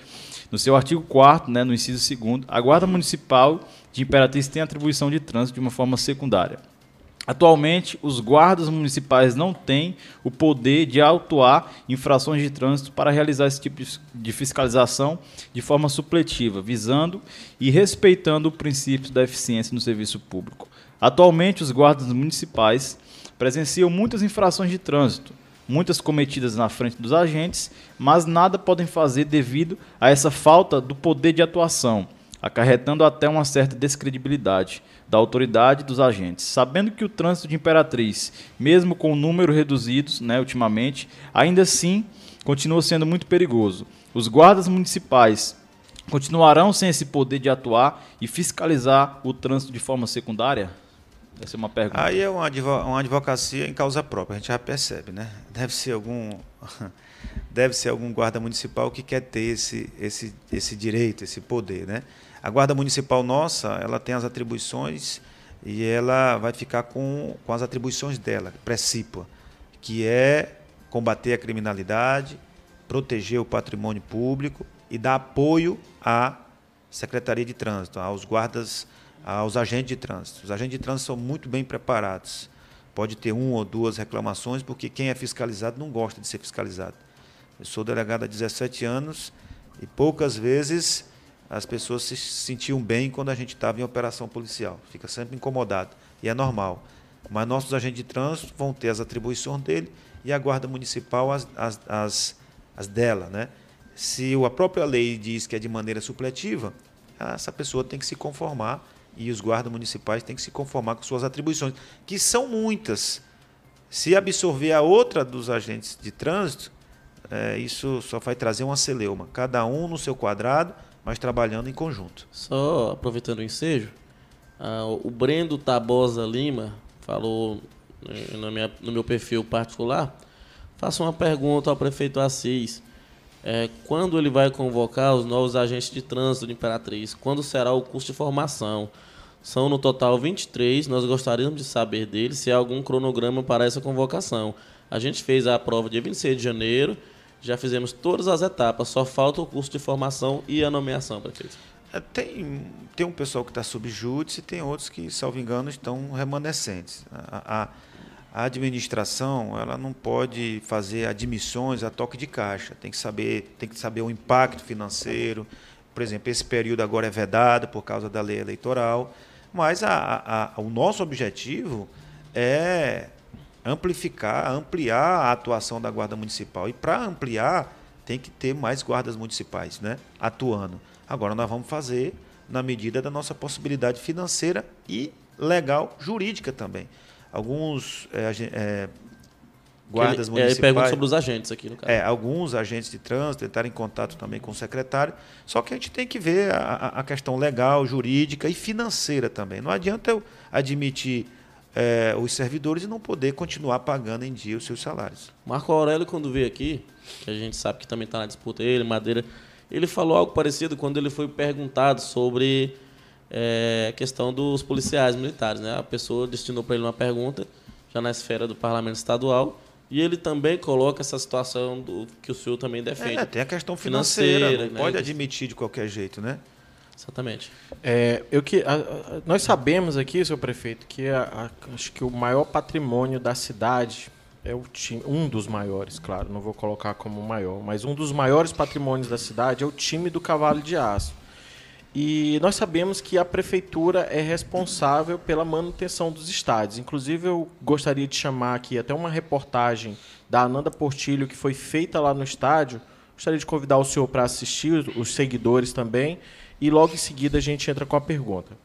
no seu artigo 4 né, no inciso 2 a Guarda Municipal de Imperatriz tem atribuição de trânsito de uma forma secundária. Atualmente, os guardas municipais não têm o poder de autuar infrações de trânsito para realizar esse tipo de fiscalização de forma supletiva, visando e respeitando o princípio da eficiência no serviço público. Atualmente, os guardas municipais presenciam muitas infrações de trânsito, muitas cometidas na frente dos agentes, mas nada podem fazer devido a essa falta do poder de atuação, acarretando até uma certa descredibilidade da autoridade dos agentes. Sabendo que o trânsito de Imperatriz, mesmo com o número reduzidos né, ultimamente, ainda assim continua sendo muito perigoso. Os guardas municipais continuarão sem esse poder de atuar e fiscalizar o trânsito de forma secundária? Essa é uma pergunta. Aí é uma, advocacia em causa própria, a gente já percebe, né? Deve ser algum deve ser algum guarda municipal que quer ter esse, esse, esse direito, esse poder, né? A guarda municipal nossa, ela tem as atribuições e ela vai ficar com, com as atribuições dela, precípua, que é combater a criminalidade, proteger o patrimônio público e dar apoio à Secretaria de Trânsito, aos guardas aos agentes de trânsito. Os agentes de trânsito são muito bem preparados. Pode ter uma ou duas reclamações, porque quem é fiscalizado não gosta de ser fiscalizado. Eu sou delegado há 17 anos e poucas vezes as pessoas se sentiam bem quando a gente estava em operação policial. Fica sempre incomodado. E é normal. Mas nossos agentes de trânsito vão ter as atribuições dele e a Guarda Municipal as, as, as, as dela. Né? Se a própria lei diz que é de maneira supletiva, essa pessoa tem que se conformar e os guardas municipais têm que se conformar com suas atribuições, que são muitas. Se absorver a outra dos agentes de trânsito, é, isso só vai trazer uma celeuma, cada um no seu quadrado, mas trabalhando em conjunto. Só aproveitando o ensejo, o Brendo Tabosa Lima falou né, no, minha, no meu perfil particular, faça uma pergunta ao prefeito Assis. É, quando ele vai convocar os novos agentes de trânsito de Imperatriz? Quando será o curso de formação? São no total 23. Nós gostaríamos de saber dele se há algum cronograma para essa convocação. A gente fez a prova dia 26 de janeiro, já fizemos todas as etapas, só falta o curso de formação e a nomeação, prefeito. É, tem, tem um pessoal que está sob júdice e tem outros que, salvo engano, estão remanescentes. A, a, a, administração ela não pode fazer admissões a toque de caixa. Tem que saber, tem que saber o impacto financeiro, por exemplo, esse período agora é vedado por causa da lei eleitoral, mas a, a, o nosso objetivo é amplificar, ampliar a atuação da Guarda Municipal. E para ampliar, tem que ter mais guardas municipais né, atuando. Agora nós vamos fazer na medida da nossa possibilidade financeira e legal, jurídica também. Alguns é, é, guardas ele, municipais. Ele pergunta sobre os agentes aqui no caso. É, alguns agentes de trânsito entraram em contato também com o secretário. Só que a gente tem que ver a, a questão legal, jurídica e financeira também. Não adianta eu admitir é, os servidores e não poder continuar pagando em dia os seus salários. Marco Aurélio, quando veio aqui, que a gente sabe que também está na disputa, ele, Madeira, ele falou algo parecido quando ele foi perguntado sobre é, a questão dos policiais militares. Né? A pessoa destinou para ele uma pergunta, já na esfera do parlamento estadual, e ele também coloca essa situação do que o senhor também defende. É, tem a questão financeira, financeira não né? pode admitir de qualquer jeito, né? Exatamente. É, eu que, a, a, nós sabemos aqui, seu prefeito, que a, acho que o maior patrimônio da cidade é o time, um dos maiores, claro, não vou colocar como o maior, mas um dos maiores patrimônios da cidade é o time do Cavalo de Aço. E nós sabemos que a prefeitura é responsável pela manutenção dos estádios. Inclusive, eu gostaria de chamar aqui até uma reportagem da Ananda Portilho que foi feita lá no estádio. Gostaria de convidar o senhor para assistir, os seguidores também. E logo em seguida a gente entra com a pergunta.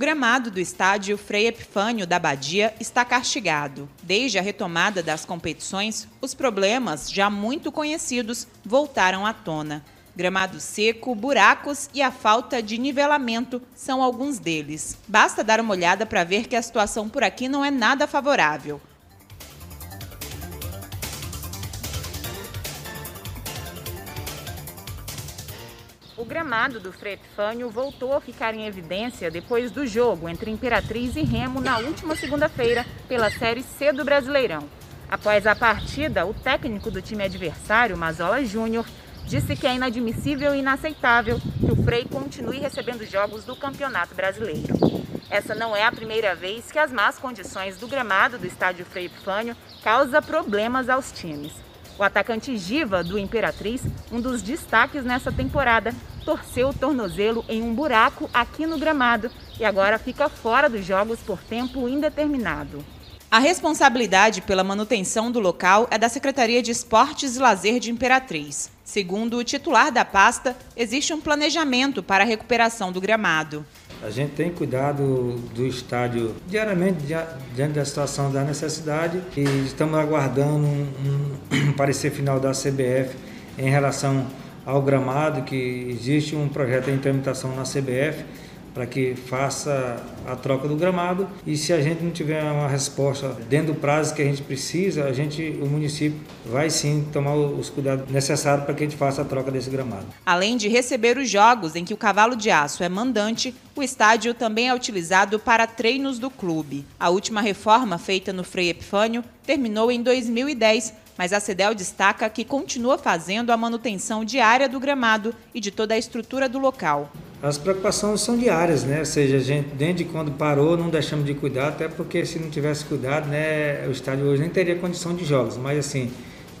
Gramado do estádio Frei Epifânio da Badia está castigado. Desde a retomada das competições, os problemas, já muito conhecidos, voltaram à tona. Gramado seco, buracos e a falta de nivelamento são alguns deles. Basta dar uma olhada para ver que a situação por aqui não é nada favorável. O gramado do Frei Epifânio voltou a ficar em evidência depois do jogo entre Imperatriz e Remo na última segunda-feira pela Série C do Brasileirão. Após a partida, o técnico do time adversário, Mazola Júnior, disse que é inadmissível e inaceitável que o Frei continue recebendo jogos do Campeonato Brasileiro. Essa não é a primeira vez que as más condições do gramado do estádio Frei Epifânio causam problemas aos times. O atacante Giva, do Imperatriz, um dos destaques nessa temporada, torceu o tornozelo em um buraco aqui no gramado e agora fica fora dos jogos por tempo indeterminado. A responsabilidade pela manutenção do local é da Secretaria de Esportes e Lazer de Imperatriz. Segundo o titular da pasta, existe um planejamento para a recuperação do gramado. A gente tem cuidado do estádio diariamente diante da situação da necessidade e estamos aguardando um, um parecer final da CBF em relação ao gramado, que existe um projeto em tramitação na CBF para que faça a troca do gramado e se a gente não tiver uma resposta dentro do prazo que a gente precisa, a gente, o município vai sim tomar os cuidados necessários para que a gente faça a troca desse gramado. Além de receber os jogos em que o Cavalo de Aço é mandante, o estádio também é utilizado para treinos do clube. A última reforma feita no Frei Epifânio terminou em 2010 mas a CEDEL destaca que continua fazendo a manutenção diária do gramado e de toda a estrutura do local. As preocupações são diárias, né? Ou seja, a gente, desde quando parou, não deixamos de cuidar, até porque se não tivesse cuidado, né, o estádio hoje nem teria condição de jogos. Mas, assim,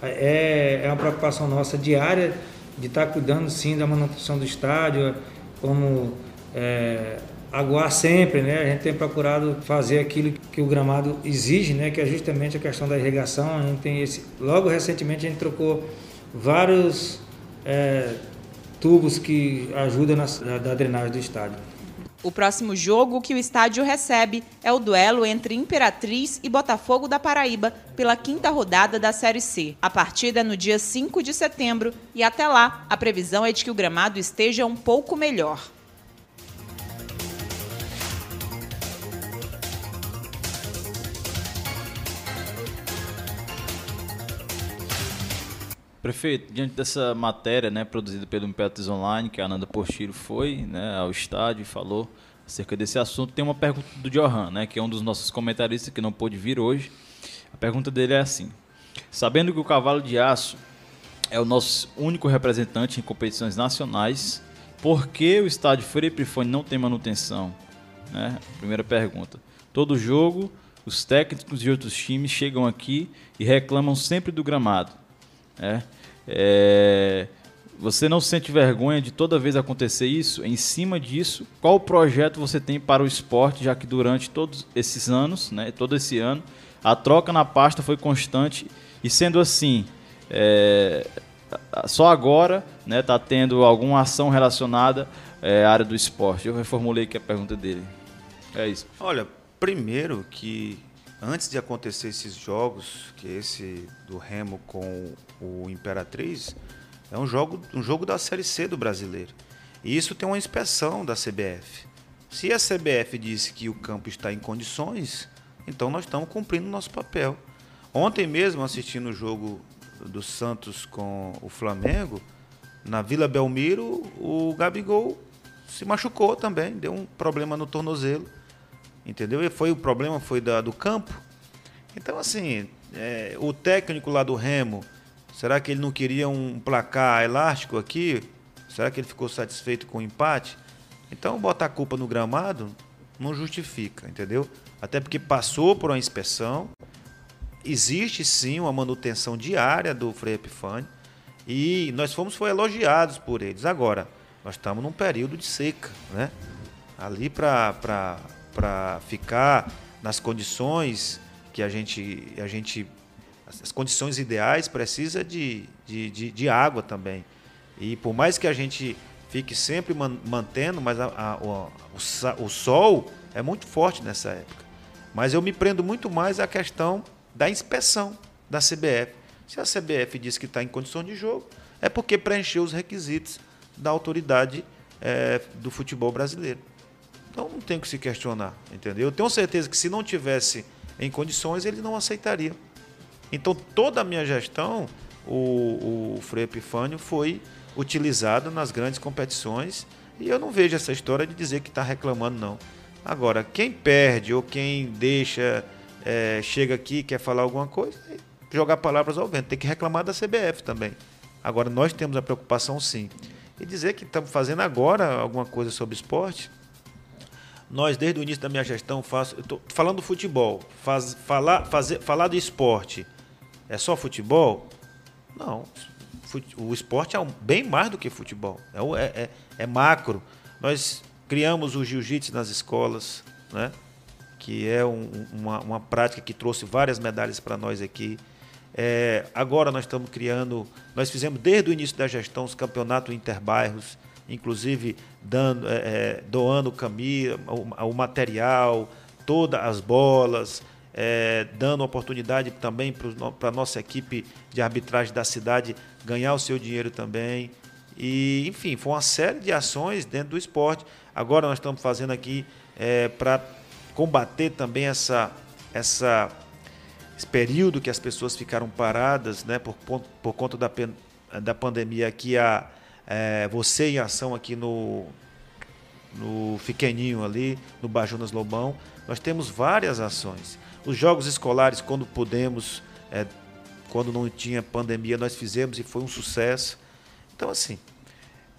é, é uma preocupação nossa diária de estar cuidando, sim, da manutenção do estádio, como é, aguar sempre, né? A gente tem procurado fazer aquilo que o gramado exige, né? Que é justamente a questão da irrigação. A gente tem esse, logo recentemente a gente trocou vários é, tubos que ajudam na da drenagem do estádio. O próximo jogo que o estádio recebe é o duelo entre Imperatriz e Botafogo da Paraíba pela quinta rodada da Série C. A partida é no dia 5 de setembro e até lá a previsão é de que o gramado esteja um pouco melhor. Prefeito, diante dessa matéria né, produzida pelo Imperatriz Online, que a Ananda Portiro foi né, ao estádio e falou acerca desse assunto, tem uma pergunta do Johan, né, que é um dos nossos comentaristas que não pôde vir hoje. A pergunta dele é assim: Sabendo que o Cavalo de Aço é o nosso único representante em competições nacionais, por que o estádio Frei Epifânio não tem manutenção? Né? Primeira pergunta. Todo jogo, os técnicos de outros times chegam aqui e reclamam sempre do gramado. Né? É... Você não sente vergonha de toda vez acontecer isso? Em cima disso, qual projeto você tem para o esporte, já que durante todos esses anos, né, todo esse ano, a troca na pasta foi constante e sendo assim, é, só agora está né, tá tendo alguma ação relacionada é, à área do esporte? Eu reformulei aqui a pergunta dele. É isso. Olha, primeiro que antes de acontecer esses jogos, que é esse do Remo com o Imperatriz, é um jogo, um jogo da Série C do brasileiro. E isso tem uma inspeção da CBF. Se a CBF disse que o campo está em condições, então nós estamos cumprindo o nosso papel. Ontem mesmo, assistindo o jogo do Santos com o Flamengo, na Vila Belmiro, o Gabigol se machucou também, deu um problema no tornozelo. Entendeu? E foi o problema foi da, do campo. Então, assim, é, o técnico lá do Remo Será que ele não queria um placar elástico aqui? Será que ele ficou satisfeito com o empate? Então, botar a culpa no gramado não justifica, entendeu? Até porque passou por uma inspeção, existe sim uma manutenção diária do Frei Epifânio e nós fomos foi elogiados por eles. Agora, nós estamos num período de seca, né? Ali para ficar nas condições que a gente, a gente as condições ideais precisa de, de, de, de, água também. E por mais que a gente fique sempre mantendo, mas a, a, o, o, sol é muito forte nessa época. Mas eu me prendo muito mais à questão da inspeção da CBF. Se a CBF diz que está em condição de jogo, é porque preencheu os requisitos da autoridade é, do futebol brasileiro. Então não tem que se questionar, entendeu? Eu tenho certeza que se não tivesse em condições, ele não aceitaria. Então, toda a minha gestão, o, o Frei Epifânio foi utilizado nas grandes competições e eu não vejo essa história de dizer que está reclamando, não. Agora, quem perde ou quem deixa, é, chega aqui quer falar alguma coisa, jogar palavras ao vento. Tem que reclamar da CBF também. Agora, nós temos a preocupação sim. E dizer que estamos fazendo agora alguma coisa sobre esporte, nós, desde o início da minha gestão, faço, estou falando do futebol, faz, falar, fazer, falar do esporte é só futebol? Não. O esporte é bem mais do que futebol. É, é, é, é macro. Nós criamos o jiu-jitsu nas escolas, né? que é um, uma, uma prática que trouxe várias medalhas para nós aqui. É, agora nós estamos criando, nós fizemos desde o início da gestão os campeonatos interbairros, inclusive dando, é, é doando camisa, o, o material, todas as bolas, é, dando oportunidade também para a nossa equipe de arbitragem da cidade ganhar o seu dinheiro também. E, enfim, foi uma série de ações dentro do esporte. Agora nós estamos fazendo aqui é, para combater também essa, essa, esse período que as pessoas ficaram paradas né, por, por conta da, da pandemia aqui, a, é, você em ação aqui no, no Fiqueninho ali, no Bajunas Lobão. Nós temos várias ações. Os jogos escolares, quando pudemos, é, quando não tinha pandemia, nós fizemos e foi um sucesso. Então, assim,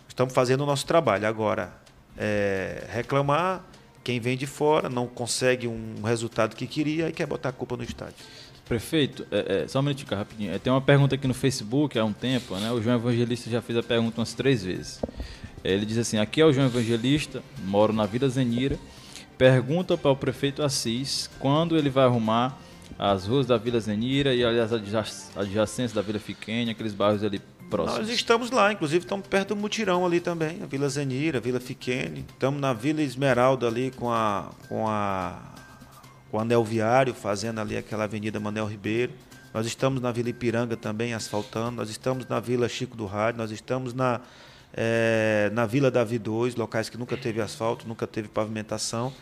estamos fazendo o nosso trabalho. Agora, é, reclamar, quem vem de fora não consegue um resultado que queria e quer botar a culpa no estádio. Prefeito, é, é, só um minutinho, rapidinho. É, tem uma pergunta aqui no Facebook há um tempo, né? O João Evangelista já fez a pergunta umas três vezes. Ele diz assim: Aqui é o João Evangelista, moro na Vila Zenira pergunta para o prefeito Assis quando ele vai arrumar as ruas da Vila Zenira e aliás adjacências da Vila Fiquenha, aqueles bairros ali próximos. Nós estamos lá, inclusive estamos perto do Mutirão ali também, a Vila Zenira, a Vila Fiquene. Estamos na Vila Esmeralda ali com a com a com o anel viário, fazendo ali aquela Avenida Manel Ribeiro. Nós estamos na Vila Ipiranga também asfaltando, nós estamos na Vila Chico do Rádio, nós estamos na é, na Vila Davi 2, locais que nunca teve asfalto, nunca teve pavimentação.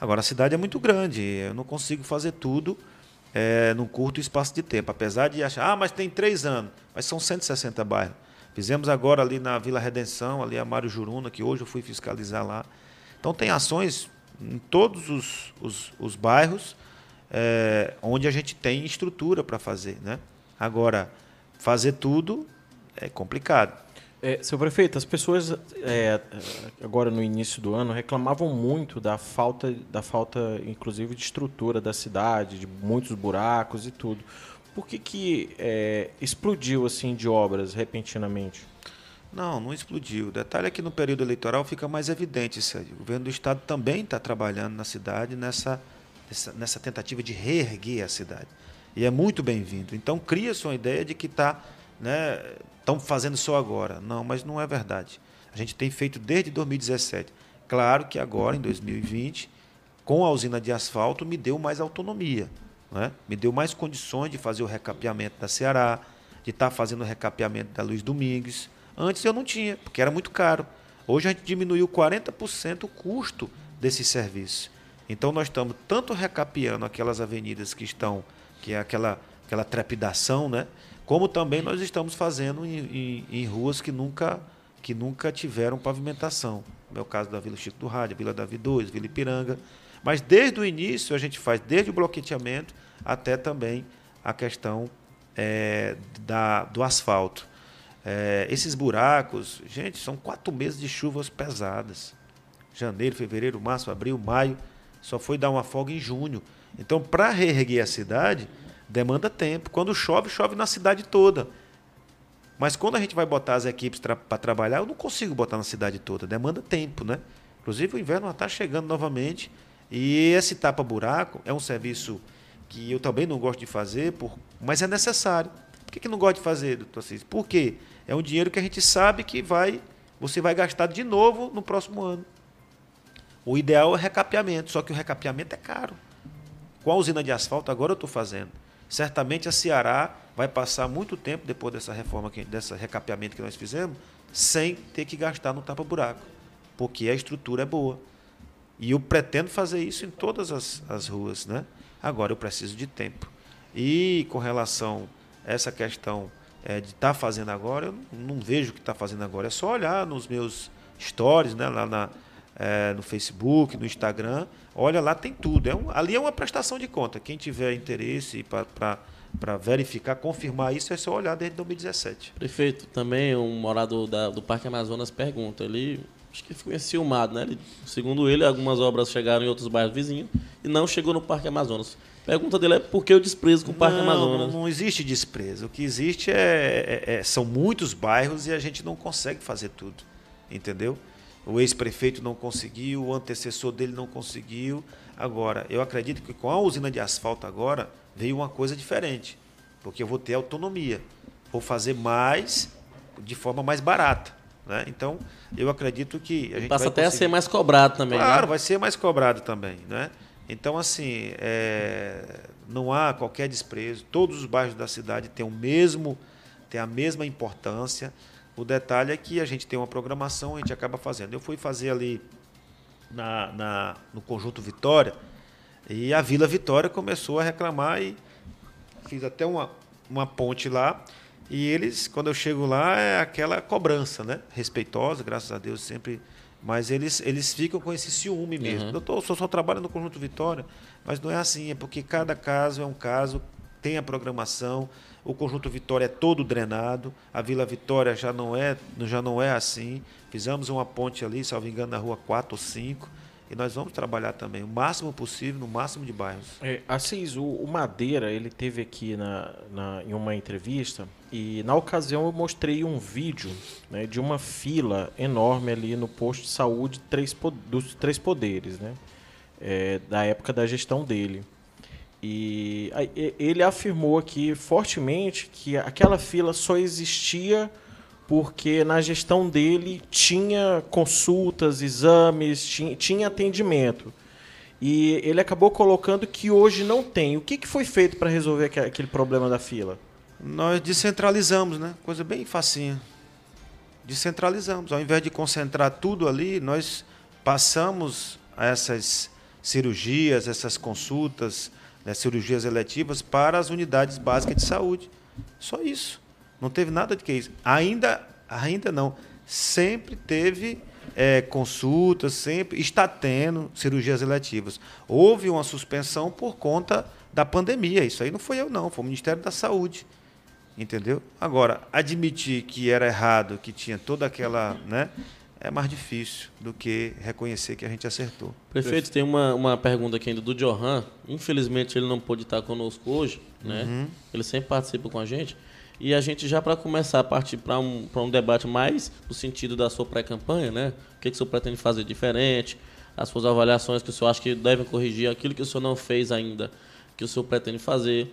Agora, a cidade é muito grande, eu não consigo fazer tudo é, num curto espaço de tempo. Apesar de achar, ah, mas tem três anos, mas são 160 bairros. Fizemos agora ali na Vila Redenção, ali a Mário Juruna, que hoje eu fui fiscalizar lá. Então, tem ações em todos os, os, os bairros é, onde a gente tem estrutura para fazer. Né? Agora, fazer tudo é complicado. É, seu prefeito, as pessoas é, agora no início do ano reclamavam muito da falta, da falta, inclusive, de estrutura da cidade, de muitos buracos e tudo. Por que, que é, explodiu assim de obras repentinamente? Não, não explodiu. O detalhe é que no período eleitoral fica mais evidente isso. O governo do estado também está trabalhando na cidade nessa, nessa, nessa, tentativa de reerguer a cidade. E é muito bem-vindo. Então cria-se uma ideia de que está né, estão fazendo só agora. Não, mas não é verdade. A gente tem feito desde 2017. Claro que agora, em 2020, com a usina de asfalto, me deu mais autonomia. Né? Me deu mais condições de fazer o recapeamento da Ceará, de estar tá fazendo o recapeamento da Luiz Domingues. Antes eu não tinha, porque era muito caro. Hoje a gente diminuiu 40% o custo desse serviço. Então nós estamos tanto recapeando aquelas avenidas que estão, que é aquela, aquela trepidação, né? como também nós estamos fazendo em, em, em, ruas que nunca, que nunca tiveram pavimentação. No meu caso da Vila Chico do Rádio, Vila Davi 2, Vila Ipiranga. Mas desde o início a gente faz desde o bloqueteamento até também a questão é, da, do asfalto. É, esses buracos, gente, são quatro meses de chuvas pesadas. Janeiro, fevereiro, março, abril, maio. Só foi dar uma folga em junho. Então, para reerguer a cidade, demanda tempo. Quando chove, chove na cidade toda. Mas quando a gente vai botar as equipes para trabalhar, eu não consigo botar na cidade toda. Demanda tempo, né? Inclusive o inverno está chegando novamente. E esse tapa-buraco é um serviço que eu também não gosto de fazer, por... mas é necessário. Por que, que não gosto de fazer, doutor Assis? Por quê? É um dinheiro que a gente sabe que vai, você vai gastar de novo no próximo ano. O ideal é o recapeamento, só que o recapeamento é caro. Com a usina de asfalto, agora eu estou fazendo. Certamente a Ceará vai passar muito tempo depois dessa reforma, desse recapeamento que nós fizemos, sem ter que gastar no tapa-buraco, porque a estrutura é boa. E eu pretendo fazer isso em todas as, as ruas. Né? Agora eu preciso de tempo. E com relação a essa questão é, de estar tá fazendo agora, eu não, vejo o que está fazendo agora. É só olhar nos meus stories, né, lá na, é, no Facebook, no Instagram. Olha lá, tem tudo. É um, ali é uma prestação de conta. Quem tiver interesse para verificar, confirmar isso, é só olhar desde 2017. Prefeito, também um morador da, do Parque Amazonas pergunta. Ele acho que ficou enciumado, né? Ele, segundo ele, algumas obras chegaram em outros bairros vizinhos e não chegou no Parque Amazonas. A pergunta dele é por que o desprezo com o Parque não, Amazonas? Não, não existe desprezo. O que existe é, é, é, são muitos bairros e a gente não consegue fazer tudo. Entendeu? O ex-prefeito não conseguiu, o antecessor dele não conseguiu. Agora, eu acredito que com a usina de asfalto agora veio uma coisa diferente, porque eu vou ter autonomia. Vou fazer mais de forma mais barata. Né? Então, eu acredito que a gente Passa até conseguir... a ser mais cobrado também. Claro, né? vai ser mais cobrado também. Né? Então, assim, é... não há qualquer desprezo. Todos os bairros da cidade têm o mesmo, têm a mesma importância. O detalhe é que a gente tem uma programação, a gente acaba fazendo. Eu fui fazer ali na, na, no Conjunto Vitória e a Vila Vitória começou a reclamar e fiz até uma, uma ponte lá. E eles, quando eu chego lá, é aquela cobrança, né? Respeitosa, graças a Deus, sempre. Mas eles, eles ficam com esse ciúme mesmo. Uhum. Eu só trabalho no Conjunto Vitória. Mas não é assim, é porque cada caso é um caso, tem a programação, o conjunto Vitória é todo drenado, a Vila Vitória já não é, já não é assim. Fizemos uma ponte ali, salvo engano, na rua 4 ou 5. E nós vamos trabalhar também o máximo possível no máximo de bairros. É, Assis, o, o Madeira, ele teve aqui na, na, em uma entrevista e na ocasião eu mostrei um vídeo né, de uma fila enorme ali no posto de saúde três, dos Três Poderes, né, é, da época da gestão dele. E ele afirmou aqui fortemente que aquela fila só existia porque na gestão dele tinha consultas, exames, tinha, tinha atendimento. E ele acabou colocando que hoje não tem. O que, que foi feito para resolver aquele problema da fila? Nós descentralizamos, né? Coisa bem facinha. Descentralizamos. Ao invés de concentrar tudo ali, nós passamos essas cirurgias, essas consultas, né, cirurgias eletivas para as unidades básicas de saúde. Só isso. Não teve nada de que isso. Ainda, ainda não. Sempre teve é, consultas, sempre está tendo cirurgias eletivas. Houve uma suspensão por conta da pandemia. Isso aí não foi eu, não. Foi o Ministério da Saúde. Entendeu? Agora, admitir que era errado, que tinha toda aquela, né? É mais difícil do que reconhecer que a gente acertou. Prefeito, tem uma, uma pergunta aqui ainda do Johan. Infelizmente ele não pôde estar conosco hoje, né? Uhum. Ele sempre participa com a gente. E a gente já para começar a partir para um, um debate mais no sentido da sua pré-campanha, né? O que, que o senhor pretende fazer diferente? As suas avaliações que o senhor acha que devem corrigir, aquilo que o senhor não fez ainda, que o senhor pretende fazer.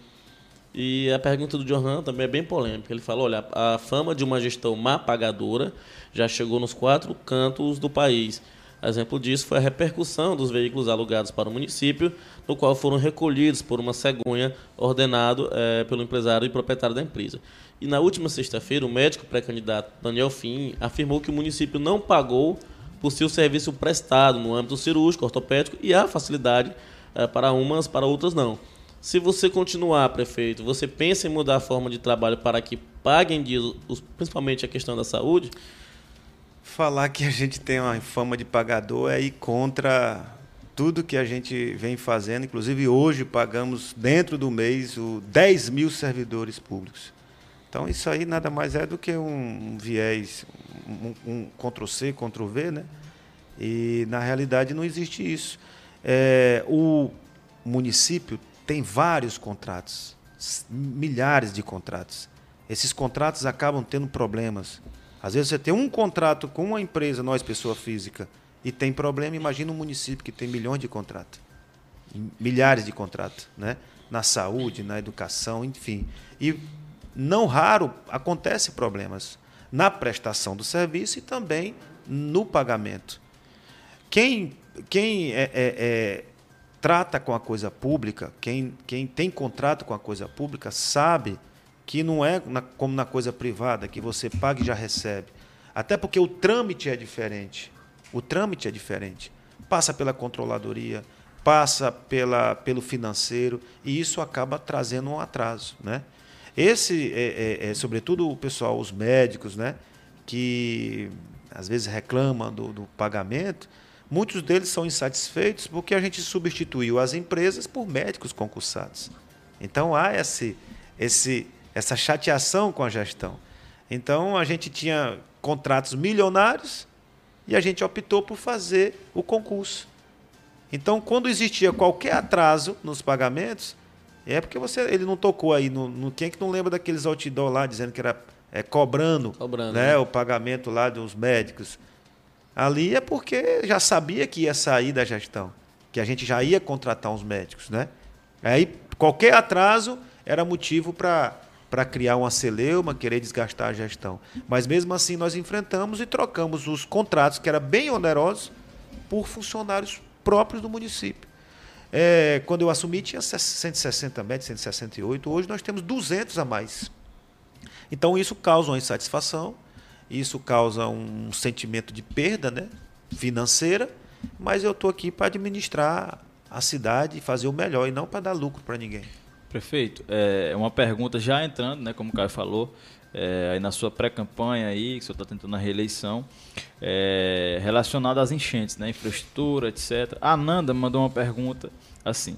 E a pergunta do Johan também é bem polêmica. Ele falou: olha, a fama de uma gestão má pagadora já chegou nos quatro cantos do país. Exemplo disso foi a repercussão dos veículos alugados para o município, no qual foram recolhidos por uma cegonha ordenado é, pelo empresário e proprietário da empresa. E na última sexta-feira, o médico pré-candidato Daniel Fim afirmou que o município não pagou por seu serviço prestado no âmbito cirúrgico, ortopédico e a facilidade é, para umas, para outras não. Se você continuar, prefeito, você pensa em mudar a forma de trabalho para que paguem dias, principalmente a questão da saúde? Falar que a gente tem uma fama de pagador é ir contra tudo que a gente vem fazendo. Inclusive, hoje pagamos, dentro do mês, o 10 mil servidores públicos. Então, isso aí nada mais é do que um viés, um, um Ctrl-C, Ctrl-V, né? E, na realidade, não existe isso. É, o município tem vários contratos, milhares de contratos. Esses contratos acabam tendo problemas. Às vezes você tem um contrato com uma empresa, nós, pessoa física, e tem problema, imagina um município que tem milhões de contratos. Milhares de contratos, né? Na saúde, na educação, enfim. E não raro acontece problemas na prestação do serviço e também no pagamento. Quem, quem é, é, é trata com a coisa pública, quem, quem tem contrato com a coisa pública, sabe que não é na, como na coisa privada, que você paga e já recebe. Até porque o trâmite é diferente. O trâmite é diferente. Passa pela controladoria, passa pela, pelo financeiro, e isso acaba trazendo um atraso. Né? Esse, é, é, é, sobretudo o pessoal, os médicos, né, que às vezes reclamam do, do pagamento, Muitos deles são insatisfeitos porque a gente substituiu as empresas por médicos concursados. Então há esse, esse, essa chateação com a gestão. Então a gente tinha contratos milionários e a gente optou por fazer o concurso. Então, quando existia qualquer atraso nos pagamentos, é porque você, ele não tocou aí no, no quem é que não lembra daqueles outdoor lá dizendo que era é, cobrando, cobrando né, né? o pagamento lá dos médicos. Ali é porque já sabia que ia sair da gestão, que a gente já ia contratar uns médicos, né? Aí qualquer atraso era motivo para para criar uma celeuma, querer desgastar a gestão. Mas mesmo assim nós enfrentamos e trocamos os contratos que eram bem onerosos por funcionários próprios do município. É, quando eu assumi tinha 160 médicos, 168, hoje nós temos 200 a mais. Então isso causa uma insatisfação, isso causa um sentimento de perda né, financeira, mas eu estou aqui para administrar a cidade e fazer o melhor e não para dar lucro para ninguém. Prefeito, é uma pergunta já entrando, né, como o Caio falou, é, aí na sua pré-campanha aí, que o senhor está tentando a reeleição, é, relacionada às enchentes, né, infraestrutura, etc. A Nanda mandou uma pergunta assim.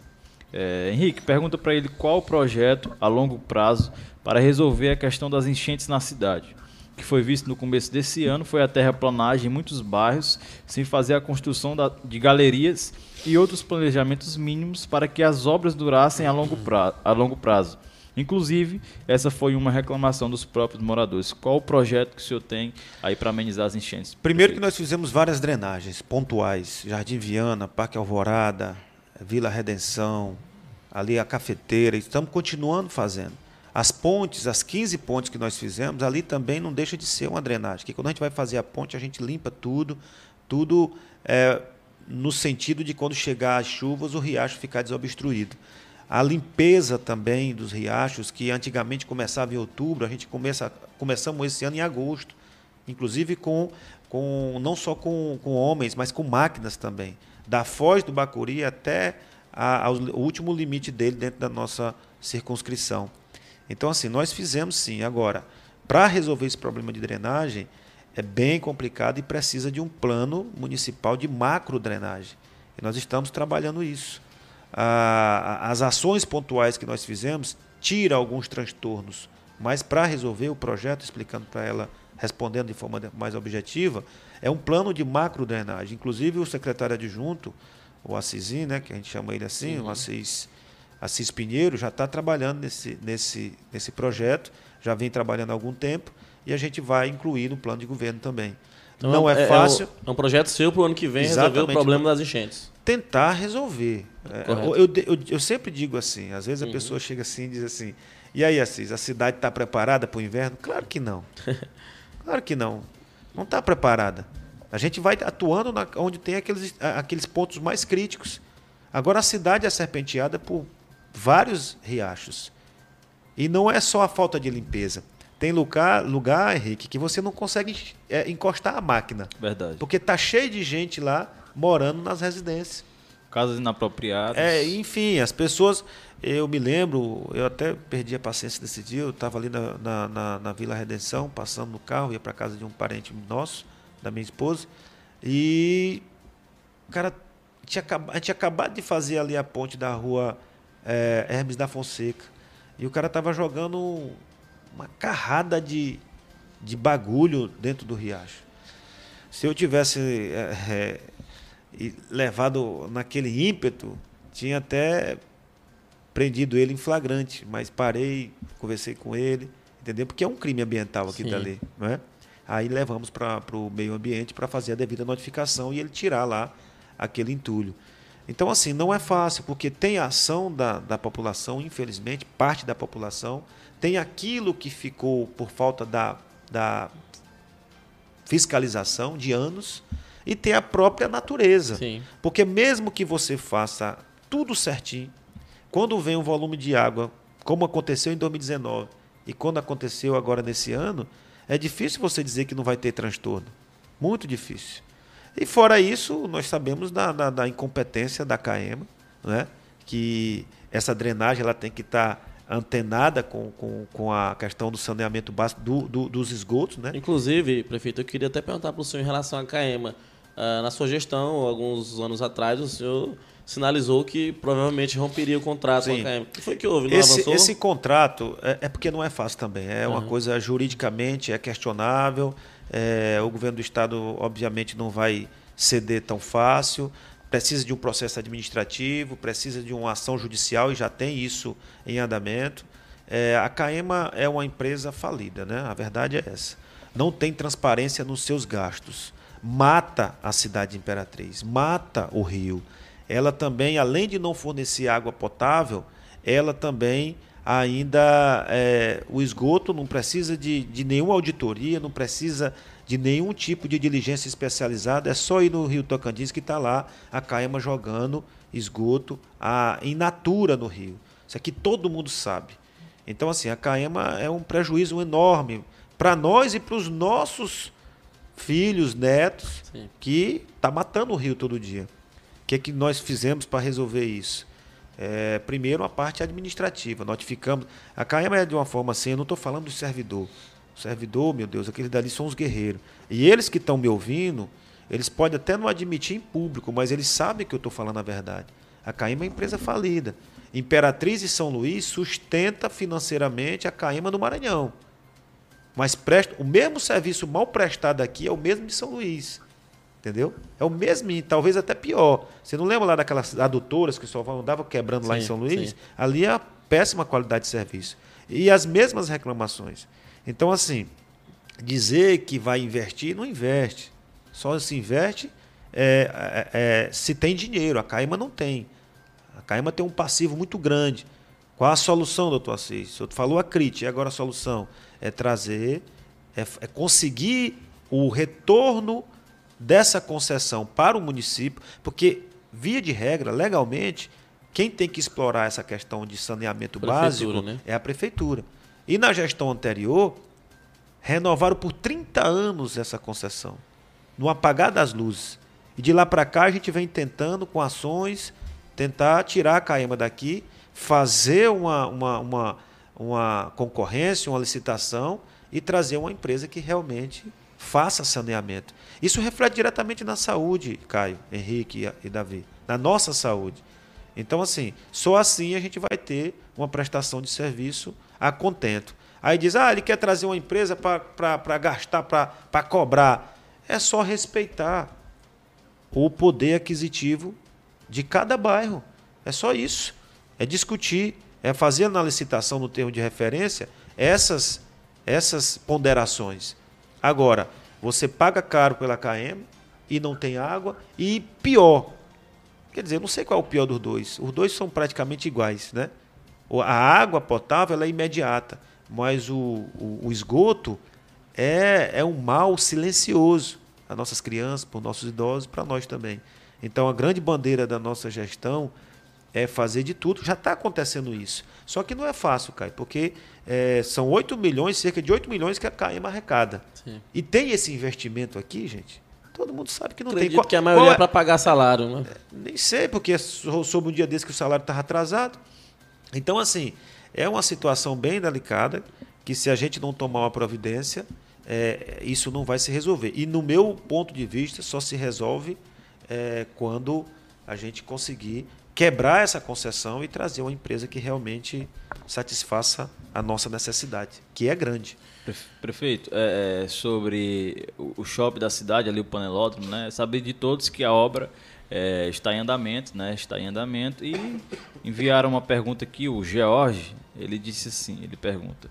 É, Henrique, pergunta para ele qual o projeto a longo prazo para resolver a questão das enchentes na cidade que foi visto no começo desse ano foi a terraplanagem em muitos bairros, sem fazer a construção da, de galerias e outros planejamentos mínimos para que as obras durassem a longo, prazo, a longo prazo. Inclusive, essa foi uma reclamação dos próprios moradores. Qual o projeto que o senhor tem aí para amenizar as enchentes? Primeiro que nós fizemos várias drenagens pontuais, Jardim Viana, Parque Alvorada, Vila Redenção, ali a cafeteira, estamos continuando fazendo. As pontes, as 15 pontes que nós fizemos, ali também não deixa de ser uma drenagem. Porque quando a gente vai fazer a ponte, a gente limpa tudo, tudo é, no sentido de quando chegar as chuvas, o riacho ficar desobstruído. A limpeza também dos riachos, que antigamente começava em outubro, a gente começa, começamos esse ano em agosto, inclusive com, com não só com, com homens, mas com máquinas também. Da Foz do Bacuri até a, ao, o último limite dele dentro da nossa circunscrição. Então, assim, nós fizemos sim. Agora, para resolver esse problema de drenagem, é bem complicado e precisa de um plano municipal de macro drenagem. E nós estamos trabalhando isso. as ações pontuais que nós fizemos tira alguns transtornos Mas para resolver o projeto, explicando para ela, respondendo de forma mais objetiva, é um plano de macro drenagem. Inclusive o secretário adjunto, o Assisim, né, que a gente chama ele assim, uhum. o Assis, Assis Pinheiro, já está trabalhando nesse, nesse, nesse projeto, já vem trabalhando há algum tempo, e a gente vai incluir no plano de governo também. Então, não é, é fácil. É um, é um projeto seu para o ano que vem Exatamente. resolver o problema das enchentes. Tentar resolver. É, eu, eu, eu, eu, sempre digo assim, às vezes a uhum. pessoa chega assim e diz assim, e aí, Assis, a cidade está preparada para o inverno? Claro que não. Claro que não. Não está preparada. A gente vai atuando na, onde tem aqueles, aqueles pontos mais críticos. Agora a cidade é serpenteada por vários riachos. E não é só a falta de limpeza. Tem lugar, lugar Henrique, que você não consegue é, encostar a máquina. Verdade. Porque tá cheio de gente lá morando nas residências. Casas inapropriadas. É, enfim, as pessoas. Eu me lembro, eu até perdi a paciência desse dia. Eu estava ali na, na, na, na, Vila Redenção, passando no carro, ia para casa de um parente nosso, da minha esposa. E o cara tinha, a gente tinha acabado de fazer ali a ponte da rua é, Hermes da Fonseca. E o cara estava jogando uma carrada de, de bagulho dentro do riacho. Se eu tivesse é, é, levado naquele ímpeto, tinha até prendido ele em flagrante, mas parei, conversei com ele, entendeu? Porque é um crime ambiental aqui dali, não é? Aí levamos para o meio ambiente para fazer a devida notificação e ele tirar lá aquele entulho. Então, assim, não é fácil, porque tem a ação da, da população, infelizmente, parte da população, tem aquilo que ficou por falta da, da fiscalização de anos, e tem a própria natureza. Sim. Porque mesmo que você faça tudo certinho, quando vem um volume de água, como aconteceu em 2019 e quando aconteceu agora nesse ano, é difícil você dizer que não vai ter transtorno. Muito difícil. E fora isso, nós sabemos da, da, da incompetência da CAEMA, né? que essa drenagem ela tem que estar tá antenada com, com, com a questão do saneamento básico do, do, dos esgotos. Né? Inclusive, prefeito, eu queria até perguntar para o senhor em relação à CAEMA. Uh, na sua gestão, alguns anos atrás, o senhor sinalizou que provavelmente romperia o contrato Sim. com a CAEMA. O que foi que houve? Não esse, avançou? esse contrato é, é, porque não é fácil também. É uhum. uma coisa juridicamente é questionável. É, o governo do estado, obviamente, não vai ceder tão fácil. Precisa de um processo administrativo, precisa de uma ação judicial e já tem isso em andamento. É, a CAEMA é uma empresa falida, né? A verdade é essa. Não tem transparência nos seus gastos. Mata a cidade de Imperatriz, mata o rio. Ela também, além de não fornecer água potável, ela também ainda é, o esgoto não precisa de, de nenhuma auditoria, não precisa de nenhum tipo de diligência especializada, é só ir no Rio Tocantins que está lá a Caema jogando esgoto a, in natura no rio. Isso aqui todo mundo sabe. Então, assim, a Caema é um prejuízo enorme para nós e para os nossos filhos, netos, Sim. que está matando o rio todo dia. O que, é que nós fizemos para resolver isso? É, primeiro, a parte administrativa. Notificamos. A CAEMA é de uma forma assim, eu não estou falando do servidor. O servidor, meu Deus, aqueles dali são os guerreiros. E eles que estão me ouvindo, eles podem até não admitir em público, mas eles sabem que eu estou falando a verdade. A CAEMA é uma empresa falida. Imperatriz e São Luís sustenta financeiramente a CAEMA no Maranhão. Mas presta, o mesmo serviço mal prestado aqui é o mesmo de São Luís. Entendeu? É o mesmo, talvez até pior. Você não lembra lá daquelas adutoras que só andavam quebrando sim, lá em São Luís? Sim. Ali é a péssima qualidade de serviço. E as mesmas reclamações. Então, assim, dizer que vai investir, não investe. Só se investe é, é, é, se tem dinheiro. A Caima não tem. A Caima tem um passivo muito grande. Qual a solução, doutor Assis? O senhor falou a crítica, e agora a solução? É trazer, é, é conseguir o retorno dessa concessão para o município, porque, via de regra, legalmente, quem tem que explorar essa questão de saneamento básico né? é a prefeitura. E na gestão anterior, renovaram por 30 anos essa concessão, no apagar das luzes. E de lá para cá a gente vem tentando, com ações, tentar tirar a Caema daqui, fazer uma, uma, uma, uma concorrência, uma licitação e trazer uma empresa que realmente faça saneamento. Isso reflete diretamente na saúde, Caio, Henrique e Davi, na nossa saúde. Então, assim, só assim a gente vai ter uma prestação de serviço a contento. Aí diz, ah, ele quer trazer uma empresa para gastar, para cobrar. É só respeitar o poder aquisitivo de cada bairro. É só isso. É discutir, é fazer na licitação, no termo de referência, essas, essas ponderações. Agora, você paga caro pela KM e não tem água, e pior. Quer dizer, não sei qual é o pior dos dois. Os dois são praticamente iguais, né? A água potável é imediata, mas o, o, o esgoto é, é um mal silencioso para nossas crianças, para nossos idosos, para nós também. Então, a grande bandeira da nossa gestão é fazer de tudo. Já está acontecendo isso. Só que não é fácil, Caio, porque é, são 8 milhões, cerca de 8 milhões que a CAEMA arrecada. Sim. E tem esse investimento aqui, gente. Todo mundo sabe que não Acredito tem. que a maioria é, é para pagar salário, né? É, nem sei, porque soube um dia desse que o salário estava atrasado. Então, assim, é uma situação bem delicada que se a gente não tomar uma providência, é, isso não vai se resolver. E no meu ponto de vista, só se resolve é, quando a gente conseguir quebrar essa concessão e trazer uma empresa que realmente satisfaça a nossa necessidade, que é grande. Prefeito, é, é, sobre o shopping da cidade, ali o panelódromo, né? Saber de todos que a obra é, está em andamento, né? Está em andamento e enviaram uma pergunta aqui, o George, ele disse assim, ele pergunta: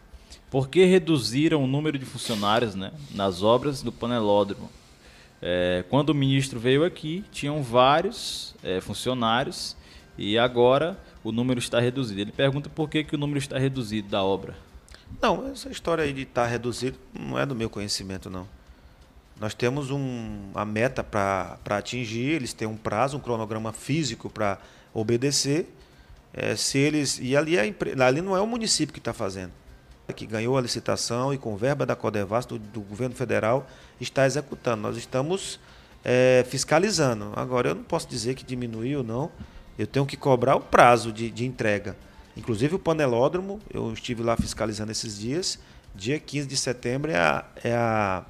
Por que reduziram o número de funcionários, né, nas obras do panelódromo? É, quando o ministro veio aqui, tinham vários é, funcionários e agora o número está reduzido. Ele pergunta por que, que o número está reduzido da obra. Não, essa história aí de estar reduzido não é do meu conhecimento, não. Nós temos um, meta para atingir, eles têm um prazo, um cronograma físico para obedecer. É, se eles e ali, é, ali não é o município que está fazendo, que ganhou a licitação e com verba da Codevas, do, do governo federal, está executando. Nós estamos é, fiscalizando. Agora, eu não posso dizer que diminuiu ou não. Eu tenho que cobrar o prazo de, de entrega. Inclusive o panelódromo, eu estive lá fiscalizando esses dias. Dia 15 de setembro é a, é a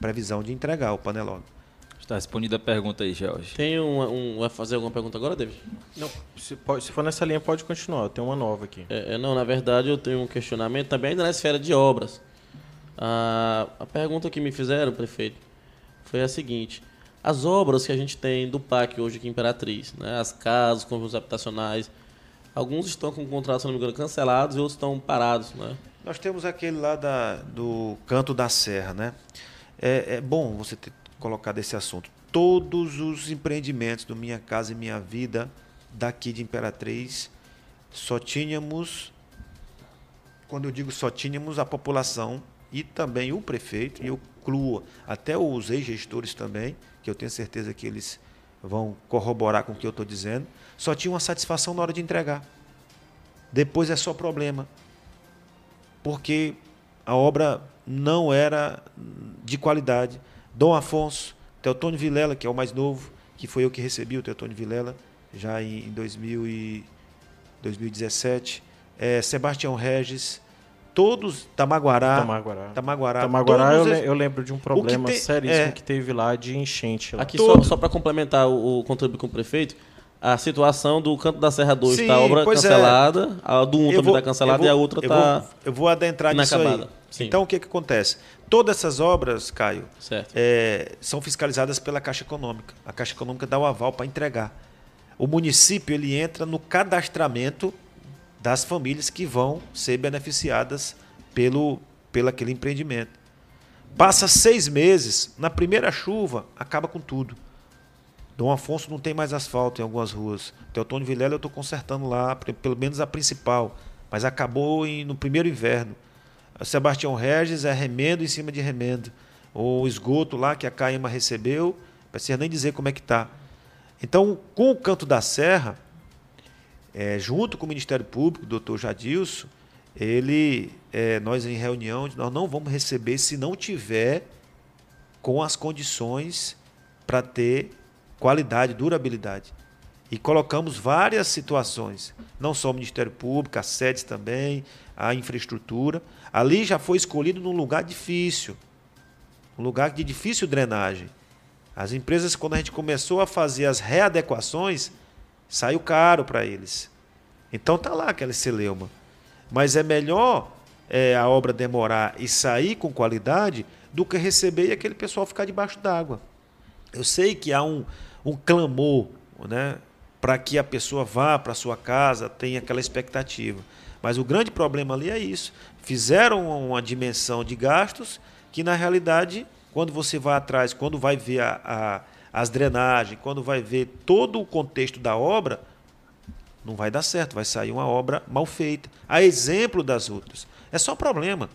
previsão de entregar o panelódromo. Está respondida a pergunta aí, Jorge. Tem um, um, Vai fazer alguma pergunta agora, David? Não. Se, pode, se for nessa linha, pode continuar. Tem uma nova aqui. É, é, não, na verdade, eu tenho um questionamento também ainda na esfera de obras. A, a pergunta que me fizeram, prefeito, foi a seguinte. As obras que a gente tem do PAC hoje aqui em Imperatriz, né? as casas, conjuntos habitacionais, alguns estão com contratos, se não me engano, cancelados e outros estão parados. Né? Nós temos aquele lá da, do Canto da Serra, né? É, é bom você ter colocado esse assunto. Todos os empreendimentos do Minha Casa e Minha Vida daqui de Imperatriz só tínhamos, quando eu digo só tínhamos, a população e também o prefeito, e eu incluo até os ex-gestores também, que eu tenho certeza que eles vão corroborar com o que eu estou dizendo, só tinha uma satisfação na hora de entregar. Depois é só problema. Porque a obra não era de qualidade. Dom Afonso, Teotônio Vilela, que é o mais novo, que foi eu que recebi o Teotônio Vilela, já em 2000 e 2017. É, Sebastião Regis, todos Tamaguará. Tamaguará. Tamaguará. Tamaguará eu, eu, lembro de um problema te, seríssimo é, que teve lá de enchente. Lá. Aqui Todo. só, só para complementar o, o contributo com o prefeito, a situação do Canto da Serra 2 está a obra é. cancelada, é. a do 1 um também está cancelada vou, e a outra está Eu vou adentrar nisso aí. Sim. Então, o que, que acontece? Todas essas obras, Caio, é, são fiscalizadas pela Caixa Econômica. A Caixa Econômica dá o aval para entregar. O município ele entra no cadastramento das famílias que vão ser beneficiadas pelo, pelo aquele empreendimento. Passa seis meses, na primeira chuva, acaba com tudo. Dom Afonso não tem mais asfalto em algumas ruas. Teotônio Vilela eu estou consertando lá, pelo menos a principal, mas acabou em, no primeiro inverno. Sebastião Regis é remendo em cima de remendo. O esgoto lá que a Caima recebeu, não precisa nem dizer como é que está. Então, com o Canto da Serra, é, junto com o Ministério Público, o doutor Jadilson, ele, é, nós em reunião, nós não vamos receber se não tiver com as condições para ter qualidade, durabilidade. E colocamos várias situações, não só o Ministério Público, as sedes também, a infraestrutura. Ali já foi escolhido num lugar difícil, um lugar de difícil drenagem. As empresas, quando a gente começou a fazer as readequações, saiu caro para eles. Então tá lá aquela celeuma. Mas é melhor é, a obra demorar e sair com qualidade do que receber e aquele pessoal ficar debaixo d'água. Eu sei que há um, um clamor né, para que a pessoa vá para sua casa, tenha aquela expectativa. Mas o grande problema ali é isso. Fizeram uma dimensão de gastos que, na realidade, quando você vai atrás, quando vai ver a, a, as drenagens, quando vai ver todo o contexto da obra, não vai dar certo, vai sair uma obra mal feita. A exemplo das outras. É só problema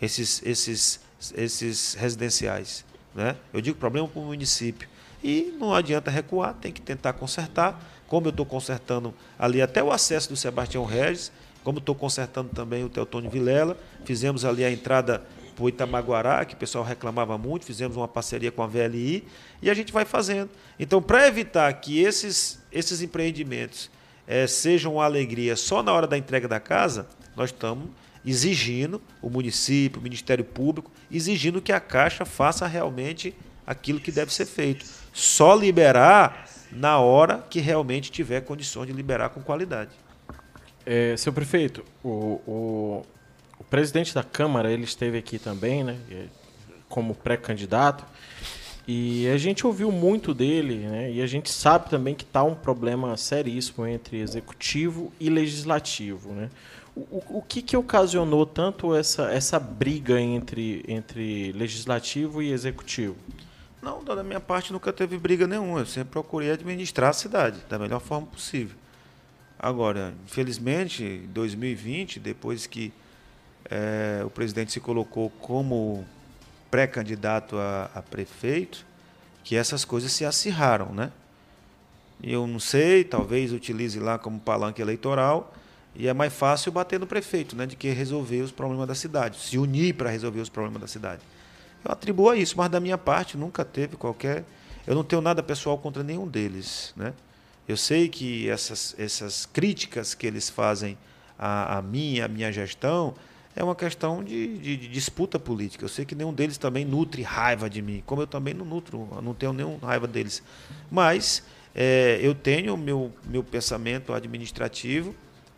esses, esses, esses residenciais. Né? Eu digo problema para o município. E não adianta recuar, tem que tentar consertar. Como eu estou consertando ali até o acesso do Sebastião Regis, como estou consertando também o Teotônio Vilela, fizemos ali a entrada para o Itamaguará, que o pessoal reclamava muito, fizemos uma parceria com a VLI e a gente vai fazendo. Então, para evitar que esses, esses empreendimentos é, sejam uma alegria só na hora da entrega da casa, nós estamos exigindo, o município, o Ministério Público, exigindo que a Caixa faça realmente aquilo que deve ser feito. Só liberar na hora que realmente tiver condições de liberar com qualidade. É, seu prefeito, o, o, o, presidente da Câmara ele esteve aqui também, né, como pré-candidato, e a gente ouviu muito dele, né, e a gente sabe também que está um problema seríssimo entre executivo e legislativo, né. O, o que, que ocasionou tanto essa, essa briga entre, entre legislativo e executivo? Não, da minha parte nunca teve briga nenhuma. Eu sempre procurei administrar a cidade da melhor forma possível. Agora, infelizmente, em 2020, depois que é, o presidente se colocou como pré-candidato a, a, prefeito, que essas coisas se acirraram, né? Eu não sei, talvez utilize lá como palanque eleitoral e é mais fácil bater no prefeito, né, de que resolver os problemas da cidade, se unir para resolver os problemas da cidade. Eu atribuo a isso, mas da minha parte nunca teve qualquer, eu não tenho nada pessoal contra nenhum deles, né? Eu sei que essas, essas críticas que eles fazem a, a mim, a minha gestão, é uma questão de, de, de, disputa política. Eu sei que nenhum deles também nutre raiva de mim, como eu também não nutro, não tenho nenhuma raiva deles. Mas é, eu tenho meu, meu pensamento administrativo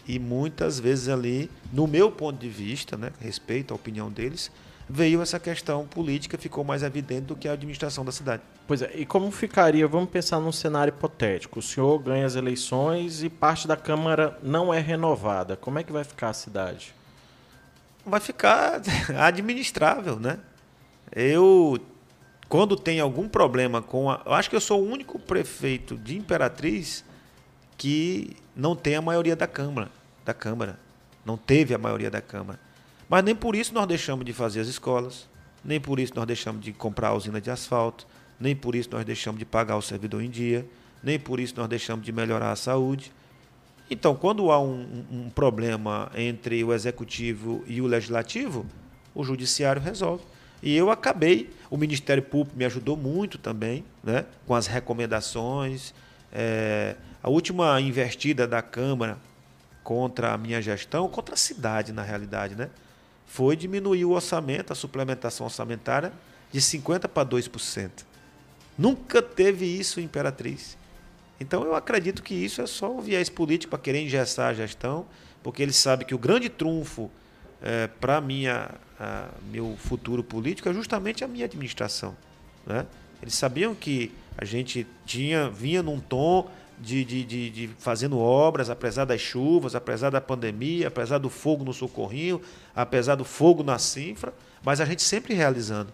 e muitas vezes ali, no meu ponto de vista, né, respeito à opinião deles, veio essa questão política, ficou mais evidente do que a administração da cidade. Pois é, e como ficaria, vamos pensar num cenário hipotético, o senhor ganha as eleições e parte da Câmara não é renovada, como é que vai ficar a cidade? Vai ficar administrável, né? Eu, quando tem algum problema com a... Eu acho que eu sou o único prefeito de Imperatriz que não tem a maioria da Câmara, da Câmara. Não teve a maioria da Câmara. Mas nem por isso nós deixamos de fazer as escolas, nem por isso nós deixamos de comprar a usina de asfalto, nem por isso nós deixamos de pagar o servidor em dia, nem por isso nós deixamos de melhorar a saúde. Então, quando há um, um problema entre o executivo e o legislativo, o judiciário resolve. E eu acabei, o Ministério Público me ajudou muito também, né, com as recomendações. É, a última investida da Câmara contra a minha gestão, contra a cidade, na realidade, né? foi diminuir o orçamento, a suplementação orçamentária, de 50% para 2%. Nunca teve isso Imperatriz. Então eu acredito que isso é só um viés político para querer engessar a gestão, porque eles sabem que o grande trunfo é, para minha meu futuro político é justamente a minha administração. Né? Eles sabiam que a gente tinha vinha num tom de, de, de, de, fazendo obras, apesar das chuvas, apesar da pandemia, apesar do fogo no socorrinho, apesar do fogo na cinfra, mas a gente sempre realizando.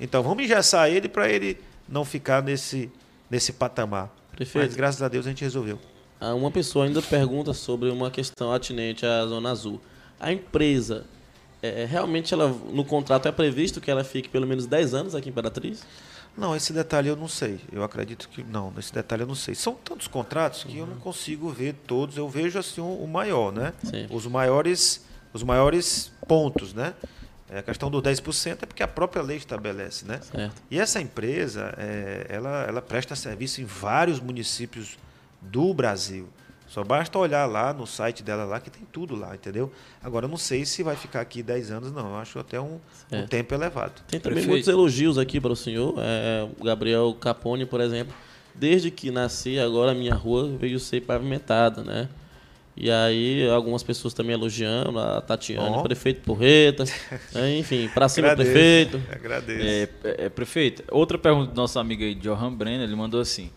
Então vamos engessar ele para ele não ficar nesse, nesse patamar. Perfeito. Mas graças a Deus a gente resolveu. Ah, uma pessoa ainda pergunta sobre uma questão atinente à Zona Azul. A empresa, é, realmente ela, no contrato é previsto que ela fique pelo menos 10 anos aqui em Imperatriz? Não, esse detalhe eu não sei. Eu acredito que não, esse detalhe eu não sei. São tantos contratos que uhum. eu não consigo ver todos. Eu vejo assim o, o maior, né? Sim. Os maiores, os maiores pontos, né? É, a questão do 10% é porque a própria lei estabelece, né? Certo. E essa empresa, é, ela, ela presta serviço em vários municípios do Brasil. Só basta olhar lá no site dela lá que tem tudo lá, entendeu? Agora eu não sei se vai ficar aqui 10 anos, não. Eu acho até um, um tempo elevado. Tem também Prefeito. muitos elogios aqui para o senhor. É, o Gabriel Capone, por exemplo. Desde que nasci, agora a minha rua veio ser pavimentada, né? E aí, algumas pessoas também elogiando, a Tatiana, oh. prefeito Porreta, né, enfim, para cima agradeço, prefeito. Agradeço. É, é, é, prefeito, outra pergunta do nosso amigo aí, Johan Brenner, ele mandou assim: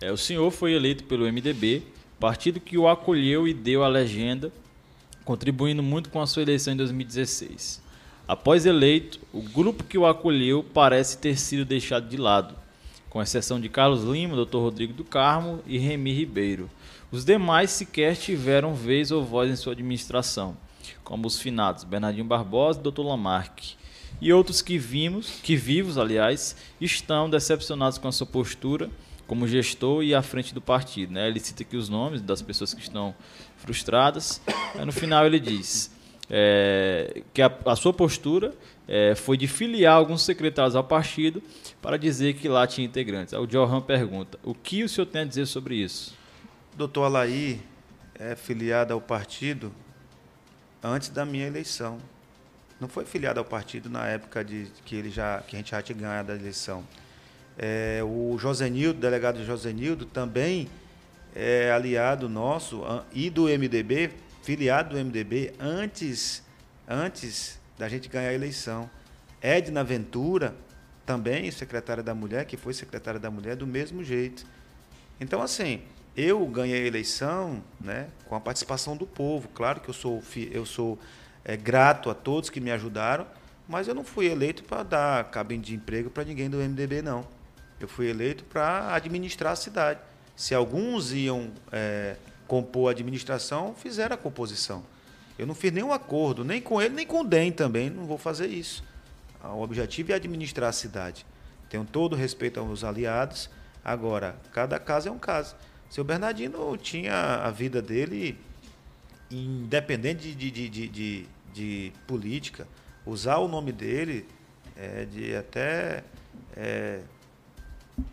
é, O senhor foi eleito pelo MDB, partido que o acolheu e deu a legenda, contribuindo muito com a sua eleição em 2016. Após eleito, o grupo que o acolheu parece ter sido deixado de lado, com exceção de Carlos Lima, Dr. Rodrigo do Carmo e Remy Ribeiro. Os demais sequer tiveram vez ou voz em sua administração, como os finados Bernardinho Barbosa e Dr. Lamarck. E outros que vimos, que vivos, aliás, estão decepcionados com a sua postura como gestor e à frente do partido. Né? Ele cita aqui os nomes das pessoas que estão frustradas. Aí no final ele diz é, que a, a, sua postura é, foi de filiar alguns secretários ao partido para dizer que lá tinha integrantes. O Johan pergunta: o que o senhor tem a dizer sobre isso? Doutor Alaí é filiado ao partido antes da minha eleição. Não foi filiado ao partido na época de que ele já que a gente já tinha ganhado a eleição. É, o Josenildo, delegado Josenildo, também é aliado nosso e do MDB, filiado do MDB antes antes da gente ganhar a eleição. Edna Ventura, também secretária da Mulher, que foi secretária da Mulher do mesmo jeito. Então assim, eu ganhei a eleição né, com a participação do povo. Claro que eu sou, eu sou é, grato a todos que me ajudaram, mas eu não fui eleito para dar cabine de emprego para ninguém do MDB, não. Eu fui eleito para administrar a cidade. Se alguns iam é, compor a administração, fizeram a composição. Eu não fiz nenhum acordo, nem com ele, nem com o DEM também, não vou fazer isso. O objetivo é administrar a cidade. Tenho todo o respeito aos aliados. Agora, cada caso é um caso. Seu Bernardino tinha a vida dele independente de, de, de, de, de política. Usar o nome dele é de até é,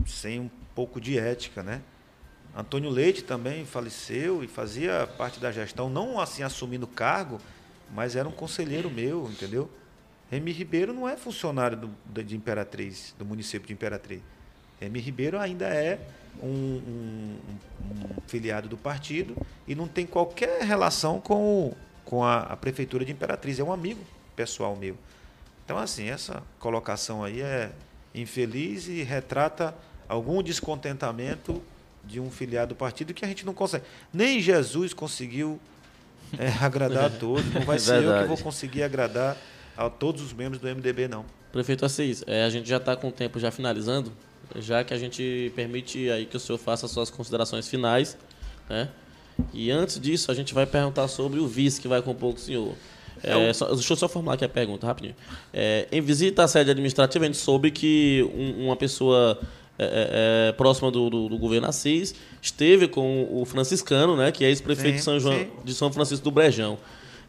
sem um pouco de ética, né? Antônio Leite também faleceu e fazia parte da gestão, não assim assumindo cargo, mas era um conselheiro meu, entendeu? Remy Ribeiro não é funcionário do, de Imperatriz, do município de Imperatriz. Remy Ribeiro ainda é um, um, um, filiado do partido e não tem qualquer relação com, com a, a, prefeitura de Imperatriz. É um amigo pessoal meu. Então, assim, essa colocação aí é infeliz e retrata algum descontentamento de um filiado do partido que a gente não consegue. Nem Jesus conseguiu é, agradar a todos. Não vai é ser eu que vou conseguir agradar a todos os membros do MDB, não. Prefeito Assis, é, a gente já está com o tempo já finalizando já que a gente permite aí que o senhor faça suas considerações finais, né? E antes disso, a gente vai perguntar sobre o vice que vai compor com o senhor. É, só, deixa eu só formular aqui a pergunta, rapidinho. É, em visita à sede administrativa, a gente soube que um, uma pessoa é, é, é próxima do, do, do, governo Assis esteve com o franciscano, né, que é ex-prefeito de São, João, de São Francisco do Brejão.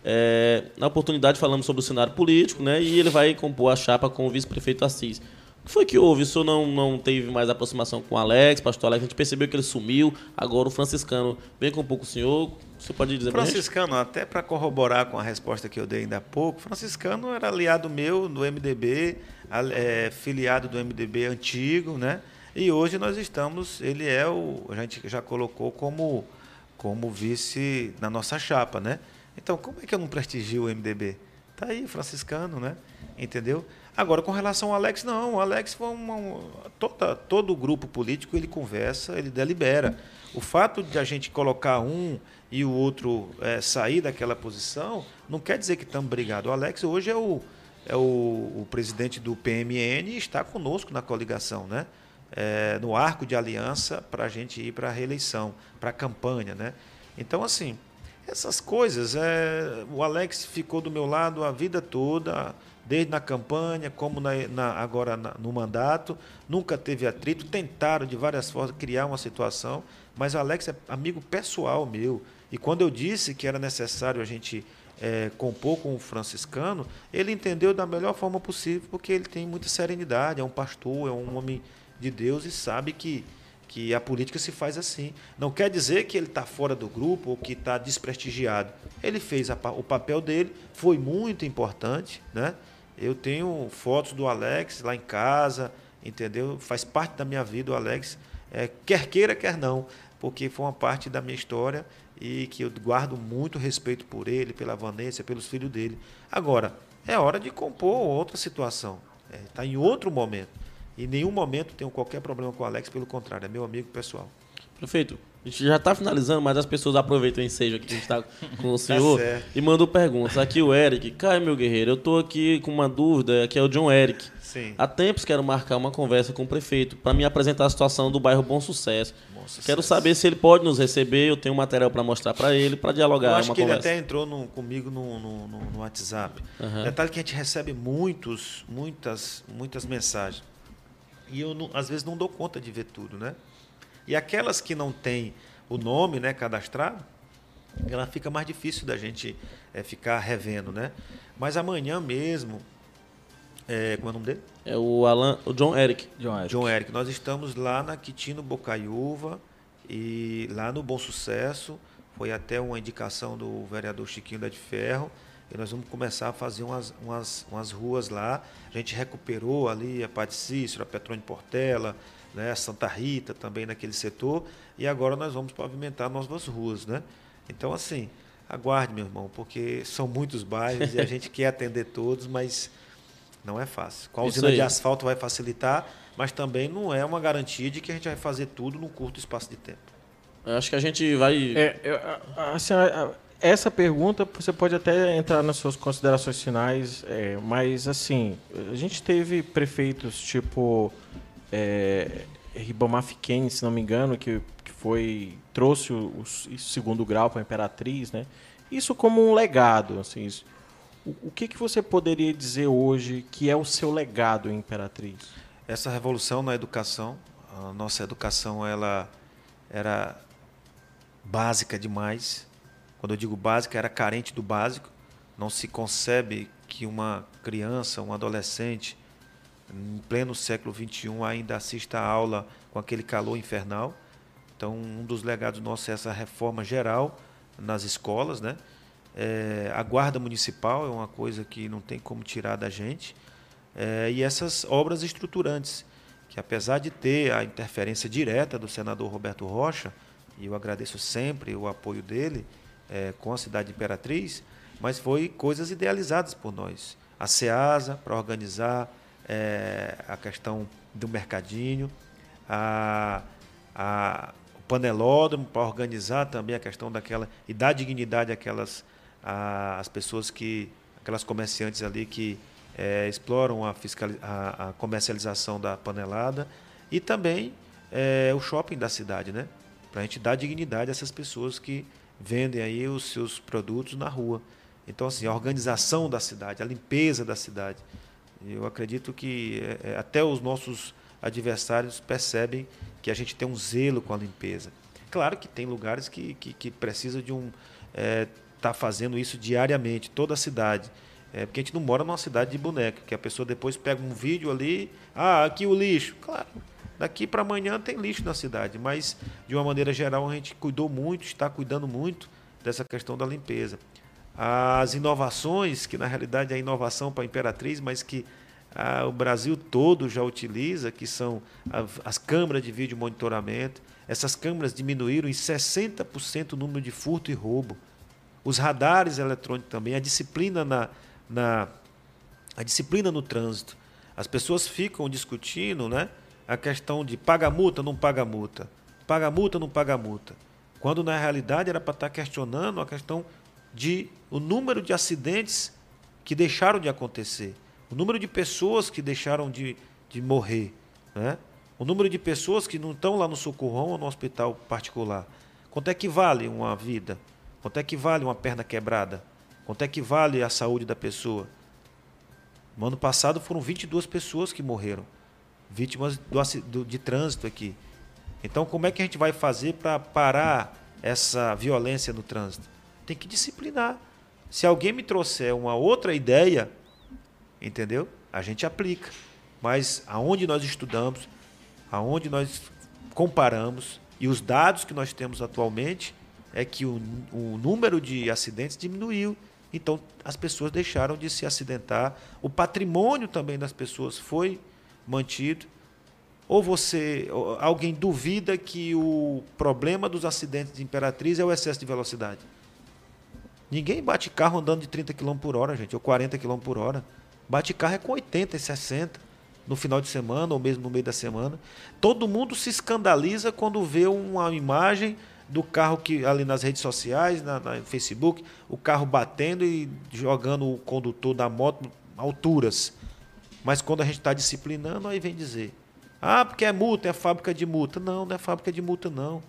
É, na oportunidade, falamos sobre o cenário político, né, e ele vai compor a chapa com o vice-prefeito Assis que foi que houve? Isso não, não teve mais aproximação com o Alex, pastor Alex? A gente percebeu que ele sumiu. Agora o franciscano vem com um pouco o senhor. Você pode dizer Franciscano, até para corroborar com a resposta que eu dei ainda há pouco, franciscano era aliado meu do MDB, é, filiado do MDB antigo, né? E hoje nós estamos, ele é o, a gente já colocou como, como vice na nossa chapa, né? Então, como é que eu não prestigio o MDB? Tá aí, franciscano, né? Entendeu? Agora, com relação ao Alex, não. O Alex foi uma, toda, todo grupo político ele conversa, ele delibera. O fato de a gente colocar um e o outro é, sair daquela posição não quer dizer que estamos brigados. O Alex hoje é o, é o, o presidente do PMN e está conosco na coligação, né? É, no arco de aliança para a gente ir para a reeleição, para a campanha. Né? Então, assim, essas coisas, é, o Alex ficou do meu lado a vida toda, desde na campanha, como na, na, agora na, no mandato, nunca teve atrito, tentaram de várias formas criar uma situação, mas o Alex é amigo pessoal meu. E quando eu disse que era necessário a gente é, compor com o franciscano, ele entendeu da melhor forma possível, porque ele tem muita serenidade, é um pastor, é um homem de Deus e sabe que, que a política se faz assim. Não quer dizer que ele está fora do grupo ou que está desprestigiado. Ele fez a, o papel dele, foi muito importante, né? Eu tenho fotos do Alex lá em casa, entendeu? Faz parte da minha vida o Alex, é, quer queira, quer não, porque foi uma parte da minha história e que eu guardo muito respeito por ele, pela Vanessa, pelos filhos dele. Agora, é hora de compor outra situação. Está é, tá em outro momento. Em nenhum momento tenho qualquer problema com o Alex, pelo contrário, é meu amigo pessoal. Prefeito, a gente já está finalizando, mas as pessoas aproveitam ensejo aqui que a gente está com o senhor tá e mandam perguntas. Aqui o Eric, Caio, meu guerreiro, eu estou aqui com uma dúvida, aqui é o John Eric. Sim. Há tempos quero marcar uma conversa com o prefeito para me apresentar a situação do bairro Bom Sucesso. Bom Sucesso. Quero saber se ele pode nos receber, eu tenho material para mostrar para ele, para dialogar. Eu acho que conversa. ele até entrou no, comigo no, no, no, no WhatsApp. Uhum. Detalhe que a gente recebe muitos, muitas, muitas mensagens. E eu, não, às vezes, não dou conta de ver tudo, né? E aquelas que não têm o nome né, cadastrado, ela fica mais difícil da gente é, ficar revendo, né? Mas amanhã mesmo, é, como é o nome dele? É o Alan, o John Eric. John Eric. John Eric. Nós estamos lá na Quitino Bocaiúva e lá no Bom Sucesso. Foi até uma indicação do vereador Chiquinho da de Ferro. E nós vamos começar a fazer umas, umas, umas ruas lá. A gente recuperou ali a Padre Cícero, a Petrone Portela, né, Santa Rita também naquele setor, e agora nós vamos pavimentar novas ruas, né? Então, assim, aguarde, meu irmão, porque são muitos bairros e a gente quer atender todos, mas não é fácil. Com a usina de asfalto vai facilitar, mas também não é uma garantia de que a gente vai fazer tudo num curto espaço de tempo. Eu acho que a gente vai. É, assim, essa pergunta você pode até entrar nas suas considerações finais, é, mas assim, a gente teve prefeitos tipo é, Ribamar Fiquene, se não me engano, que, que foi trouxe o, o segundo grau para a Imperatriz, né? Isso como um legado, assim. Isso. O, o que, que você poderia dizer hoje que é o seu legado Imperatriz? Essa revolução na educação, a nossa educação ela era básica demais. Quando eu digo básica, era carente do básico. Não se concebe que uma criança, um adolescente, em pleno século XXI ainda assista a aula com aquele calor infernal. Então, um dos legados nossos é essa reforma geral nas escolas, né? É, a guarda municipal é uma coisa que não tem como tirar da gente. É, e essas obras estruturantes, que apesar de ter a interferência direta do senador Roberto Rocha, e eu agradeço sempre o apoio dele é, com a cidade de Imperatriz, mas foi coisas idealizadas por nós. A SEASA, para organizar é, a questão do mercadinho, a, a, o panelódromo para organizar também a questão daquela e dar dignidade àquelas a, as pessoas que aquelas comerciantes ali que é, exploram a, fiscal, a, a, comercialização da panelada e também é, o shopping da cidade, né? Para a gente dar dignidade a essas pessoas que vendem aí os seus produtos na rua. Então, assim, a organização da cidade, a limpeza da cidade. Eu acredito que é, é, até os nossos adversários percebem que a gente tem um zelo com a limpeza. Claro que tem lugares que, que, que precisam de um. estar é, tá fazendo isso diariamente, toda a cidade. É, porque a gente não mora numa cidade de boneca, que a pessoa depois pega um vídeo ali, ah, aqui o lixo. Claro, daqui para amanhã tem lixo na cidade, mas de uma maneira geral a gente cuidou muito, está cuidando muito dessa questão da limpeza as inovações, que na realidade é inovação para a Imperatriz, mas que ah, o Brasil todo já utiliza, que são as câmeras de vídeo monitoramento. Essas câmeras diminuíram em 60% o número de furto e roubo. Os radares eletrônicos também, a disciplina na, na a disciplina no trânsito. As pessoas ficam discutindo, né, a questão de paga multa, não paga multa, paga multa, não paga multa, quando na realidade era para estar questionando a questão de o número de acidentes que deixaram de acontecer, o número de pessoas que deixaram de, de morrer, né? o número de pessoas que não estão lá no socorrão ou no hospital particular. Quanto é que vale uma vida? Quanto é que vale uma perna quebrada? Quanto é que vale a saúde da pessoa? No ano passado foram 22 pessoas que morreram, vítimas do, do, de trânsito aqui. Então, como é que a gente vai fazer para parar essa violência no trânsito? tem que disciplinar. Se alguém me trouxer uma outra ideia, entendeu? A gente aplica. Mas aonde nós estudamos, aonde nós comparamos e os dados que nós temos atualmente é que o, o número de acidentes diminuiu. Então as pessoas deixaram de se acidentar, o patrimônio também das pessoas foi mantido. Ou você, alguém duvida que o problema dos acidentes de Imperatriz é o excesso de velocidade? Ninguém bate carro andando de 30 km por hora, gente, ou 40 km por hora. Bate carro é com 80 e 60 no final de semana ou mesmo no meio da semana. Todo mundo se escandaliza quando vê uma imagem do carro que ali nas redes sociais, na, na Facebook, o carro batendo e jogando o condutor da moto alturas. Mas quando a gente está disciplinando, aí vem dizer: ah, porque é multa, é fábrica de multa. Não, não é fábrica de multa, não.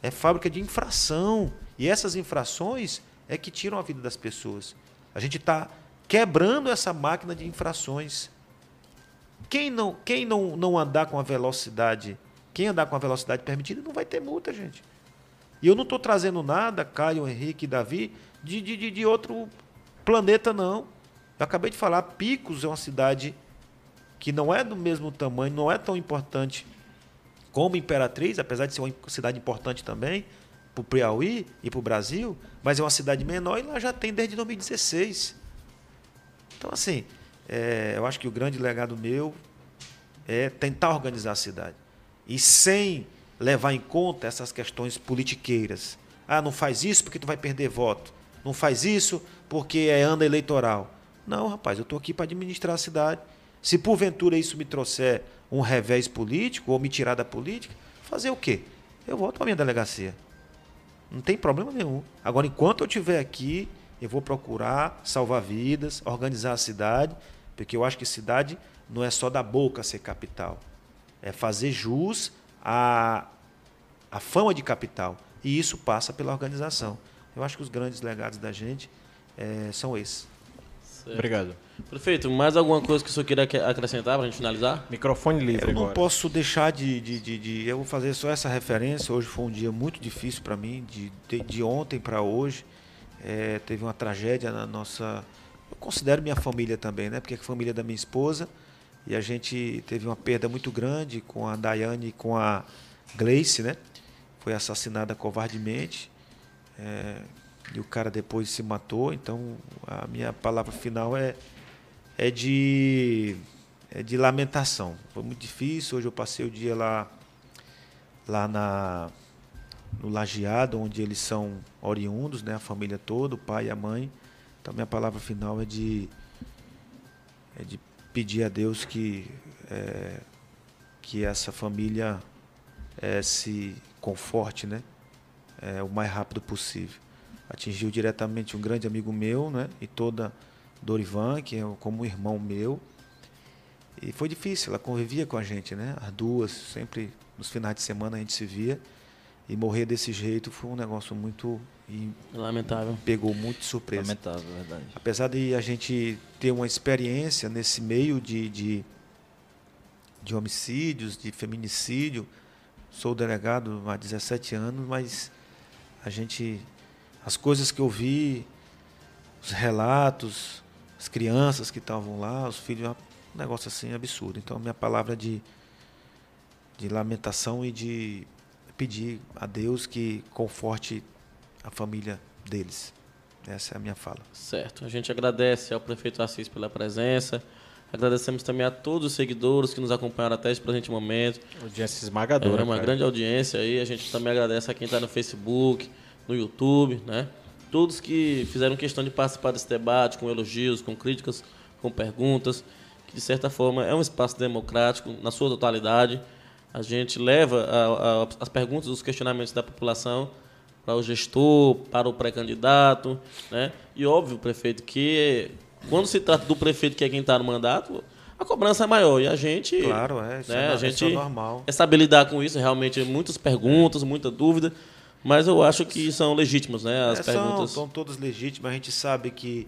É fábrica de infração. E essas infrações é que tiram a vida das pessoas. A gente está quebrando essa máquina de infrações. Quem não, quem não, não andar com a velocidade, quem andar com a velocidade permitida não vai ter multa, gente. E eu não estou trazendo nada, Caio, Henrique, Davi, de, de, de outro planeta, não. Eu acabei de falar, Picos é uma cidade que não é do mesmo tamanho, não é tão importante como Imperatriz, apesar de ser uma cidade importante também para o Piauí e para o Brasil, mas é uma cidade menor e lá já tem desde 2016. Então, assim, é, eu acho que o grande legado meu é tentar organizar a cidade. E sem levar em conta essas questões politiqueiras. Ah, não faz isso porque tu vai perder voto. Não faz isso porque é ano eleitoral. Não, rapaz, eu estou aqui para administrar a cidade. Se porventura isso me trouxer um revés político ou me tirar da política, fazer o quê? Eu volto para minha delegacia. Não tem problema nenhum. Agora, enquanto eu estiver aqui, eu vou procurar salvar vidas, organizar a cidade, porque eu acho que cidade não é só da boca ser capital. É fazer jus à, à fama de capital. E isso passa pela organização. Eu acho que os grandes legados da gente é, são esses. Certo. Obrigado. Prefeito, mais alguma coisa que o senhor queira acrescentar para a gente finalizar? Microfone livre Eu não agora. posso deixar de, de, de, de, Eu vou fazer só essa referência. Hoje foi um dia muito difícil para mim, de, de, de, ontem para hoje. É, teve uma tragédia na nossa. Eu considero minha família também, né? Porque é a família da minha esposa. E a gente teve uma perda muito grande com a Daiane e com a Gleice, né? Foi assassinada covardemente. É, e o cara depois se matou. Então a minha palavra final é, é, de, é de lamentação. Foi muito difícil. Hoje eu passei o dia lá, lá na, no Lajeado, onde eles são oriundos, né? a família toda, o pai e a mãe. Então minha palavra final é de, é de pedir a Deus que, é, que essa família é, se conforte né? É, o mais rápido possível atingiu diretamente um grande amigo meu, né? E toda Dorivan, que é como um irmão meu. E foi difícil, ela convivia com a gente, né? As duas, sempre nos finais de semana a gente se via. E morrer desse jeito foi um negócio muito. Lamentável. Pegou muito de surpresa. Lamentável, verdade. Apesar de a gente ter uma experiência nesse meio de, de, de homicídios, de feminicídio, sou delegado há 17 anos, mas a gente as coisas que eu vi, os relatos, as crianças que estavam lá, os filhos, é um negócio assim absurdo. Então, minha palavra de, de lamentação e de pedir a Deus que conforte a família deles. Essa é a minha fala. Certo. A gente agradece ao prefeito Assis pela presença. Agradecemos também a todos os seguidores que nos acompanharam até esse presente momento. Audiência esmagadora. É uma cara. grande audiência aí. A gente também agradece a quem está no Facebook, no YouTube, né? Todos que fizeram questão de participar desse debate, com elogios, com críticas, com perguntas, que de certa forma é um espaço democrático na sua totalidade. A gente leva a, a, as perguntas, os questionamentos da população para o gestor, para o pré-candidato, né? E óbvio, prefeito, que quando se trata do prefeito que é quem está no mandato, a cobrança é maior e a gente, claro, é, né, é, a gente é normal. é saber lidar com isso, realmente muitas perguntas, muita dúvida. Mas eu acho que são legítimas, né? As é, perguntas. São, são todas legítimas. A gente sabe que,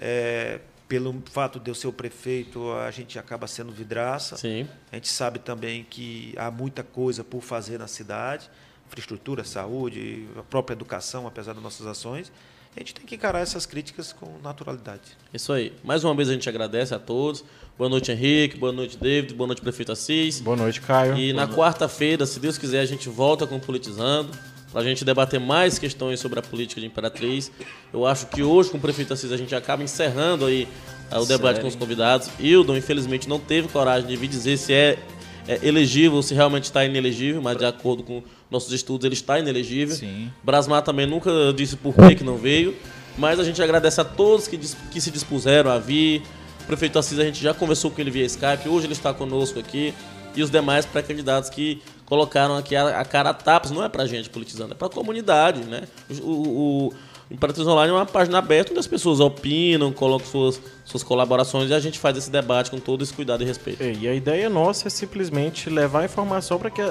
é, pelo fato de eu ser o prefeito, a gente acaba sendo vidraça. Sim. A gente sabe também que há muita coisa por fazer na cidade infraestrutura, saúde, a própria educação, apesar das nossas ações. A gente tem que encarar essas críticas com naturalidade. Isso aí. Mais uma vez a gente agradece a todos. Boa noite, Henrique. Boa noite, David. Boa noite, prefeito Assis. Boa noite, Caio. E Boa na quarta-feira, se Deus quiser, a gente volta com Politizando para a gente debater mais questões sobre a política de Imperatriz. Eu acho que hoje, com o prefeito Assis, a gente acaba encerrando aí uh, o debate Sério? com os convidados. Hildon, infelizmente, não teve coragem de vir dizer se é é, elegível se realmente está inelegível, mas de acordo com nossos estudos ele está inelegível. Sim. Brasmar também nunca disse por que, que não veio, mas a gente agradece a todos que, que se dispuseram a vir. O prefeito Assis a gente já conversou com ele via Skype, hoje ele está conosco aqui. E os demais pré-candidatos que colocaram aqui a, a cara a tapas, não é pra gente politizando, é pra comunidade, né? O, o, o Imperatriz Online é uma página aberta onde as pessoas opinam, colocam suas, suas colaborações e a gente faz esse debate com todo esse cuidado e respeito. E a ideia nossa é simplesmente levar a informação para que,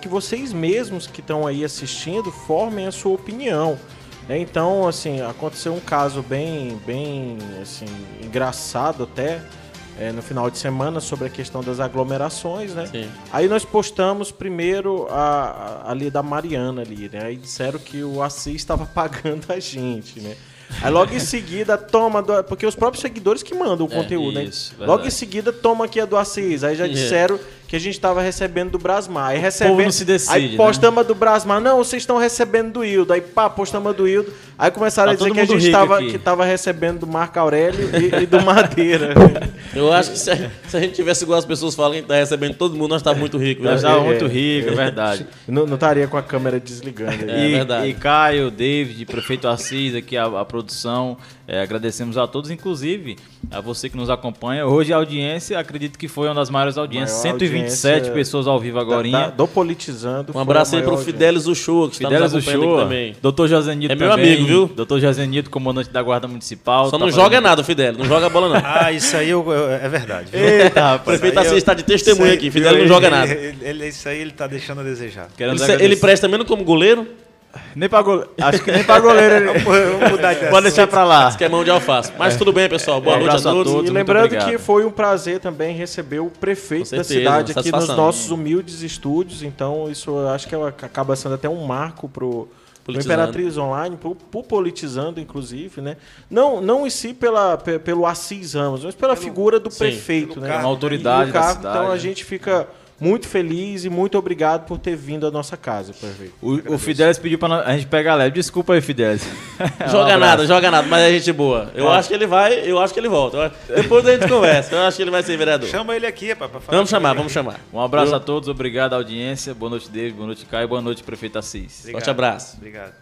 que vocês mesmos que estão aí assistindo formem a sua opinião. Né? Então, assim, aconteceu um caso bem, bem assim, engraçado até é, no final de semana sobre a questão das aglomerações, né? Sim. Aí nós postamos primeiro a, a, ali da Mariana ali, né? Aí disseram que o Assis estava pagando a gente, né? Aí logo em seguida toma do, porque os próprios seguidores que mandam o é, conteúdo, isso, né? Logo em seguida toma aqui a do Assis. Aí já disseram que a gente estava recebendo do Brasmar. Aí recebendo, se decide, aí postamos né? do Brasmar, não, vocês estão recebendo do Hildo. Aí pá, postamos do Hildo. Aí começaram tá a dizer que a gente estava que tava recebendo do Marco Aurélio e, e do Madeira. Eu acho que se a, se a, gente tivesse igual as pessoas falam que tá recebendo todo mundo, nós estávamos muito ricos. Nós estávamos é, muito ricos, é, é verdade. Não, estaria com a câmera desligando. É, e, verdade. E Caio, David, prefeito Assis, aqui a, a produção. É, agradecemos a todos, inclusive a você que nos acompanha. Hoje a audiência, acredito que foi uma das maiores audiências. Maior 127 audiência pessoas ao vivo agora. Da, do Politizando. Um abraço aí pro Fidelis Uchoa, que Fidelis está nos acompanhando também. Doutor Josenito É meu amigo, viu? Doutor Josenito, comandante da Guarda Municipal. Só tá não joga nada, Fidelis. Não joga bola, não. ah, isso aí eu, eu, é verdade. Eita, rapaz. O prefeito Assis está de testemunha aqui. Fidelis não joga nada. Ele, ele, isso aí ele está deixando a desejar. Ele, ele presta menos como goleiro? Nem pra goleiro. Acho que nem pra goleiro. Ele... Vamos mudar de Pode deixar pra lá. que é mão de alface. Mas é. tudo bem, pessoal. Boa um noite a todos. A todos. E lembrando que foi um prazer também receber o prefeito certeza, da cidade aqui nos nossos humildes estúdios. Então, isso eu acho que é acaba sendo até um marco pro. Pro Imperatriz Online, pro, pro, Politizando, inclusive, né? Não, não em si pela, pelo Assis Ramos, mas pela pelo, figura do sim, prefeito, né? Uma autoridade cargo, da cidade. Então a gente fica muito feliz e muito obrigado por ter vindo à nossa casa, prefeito. O, o Fidelis pediu para a gente pegar leve. Desculpa aí, Fidelis. joga um nada, joga nada, mas é gente boa. Eu acho que ele vai, eu acho que ele volta. Depois a gente conversa. Eu acho que ele vai ser vereador. Chama ele aqui, para falar. Vamos chamar, vamos chamar. Um abraço eu... a todos, obrigado à audiência. Boa noite, David, boa noite, Caio, boa noite, prefeito Assis. Obrigado. Forte abraço. Obrigado.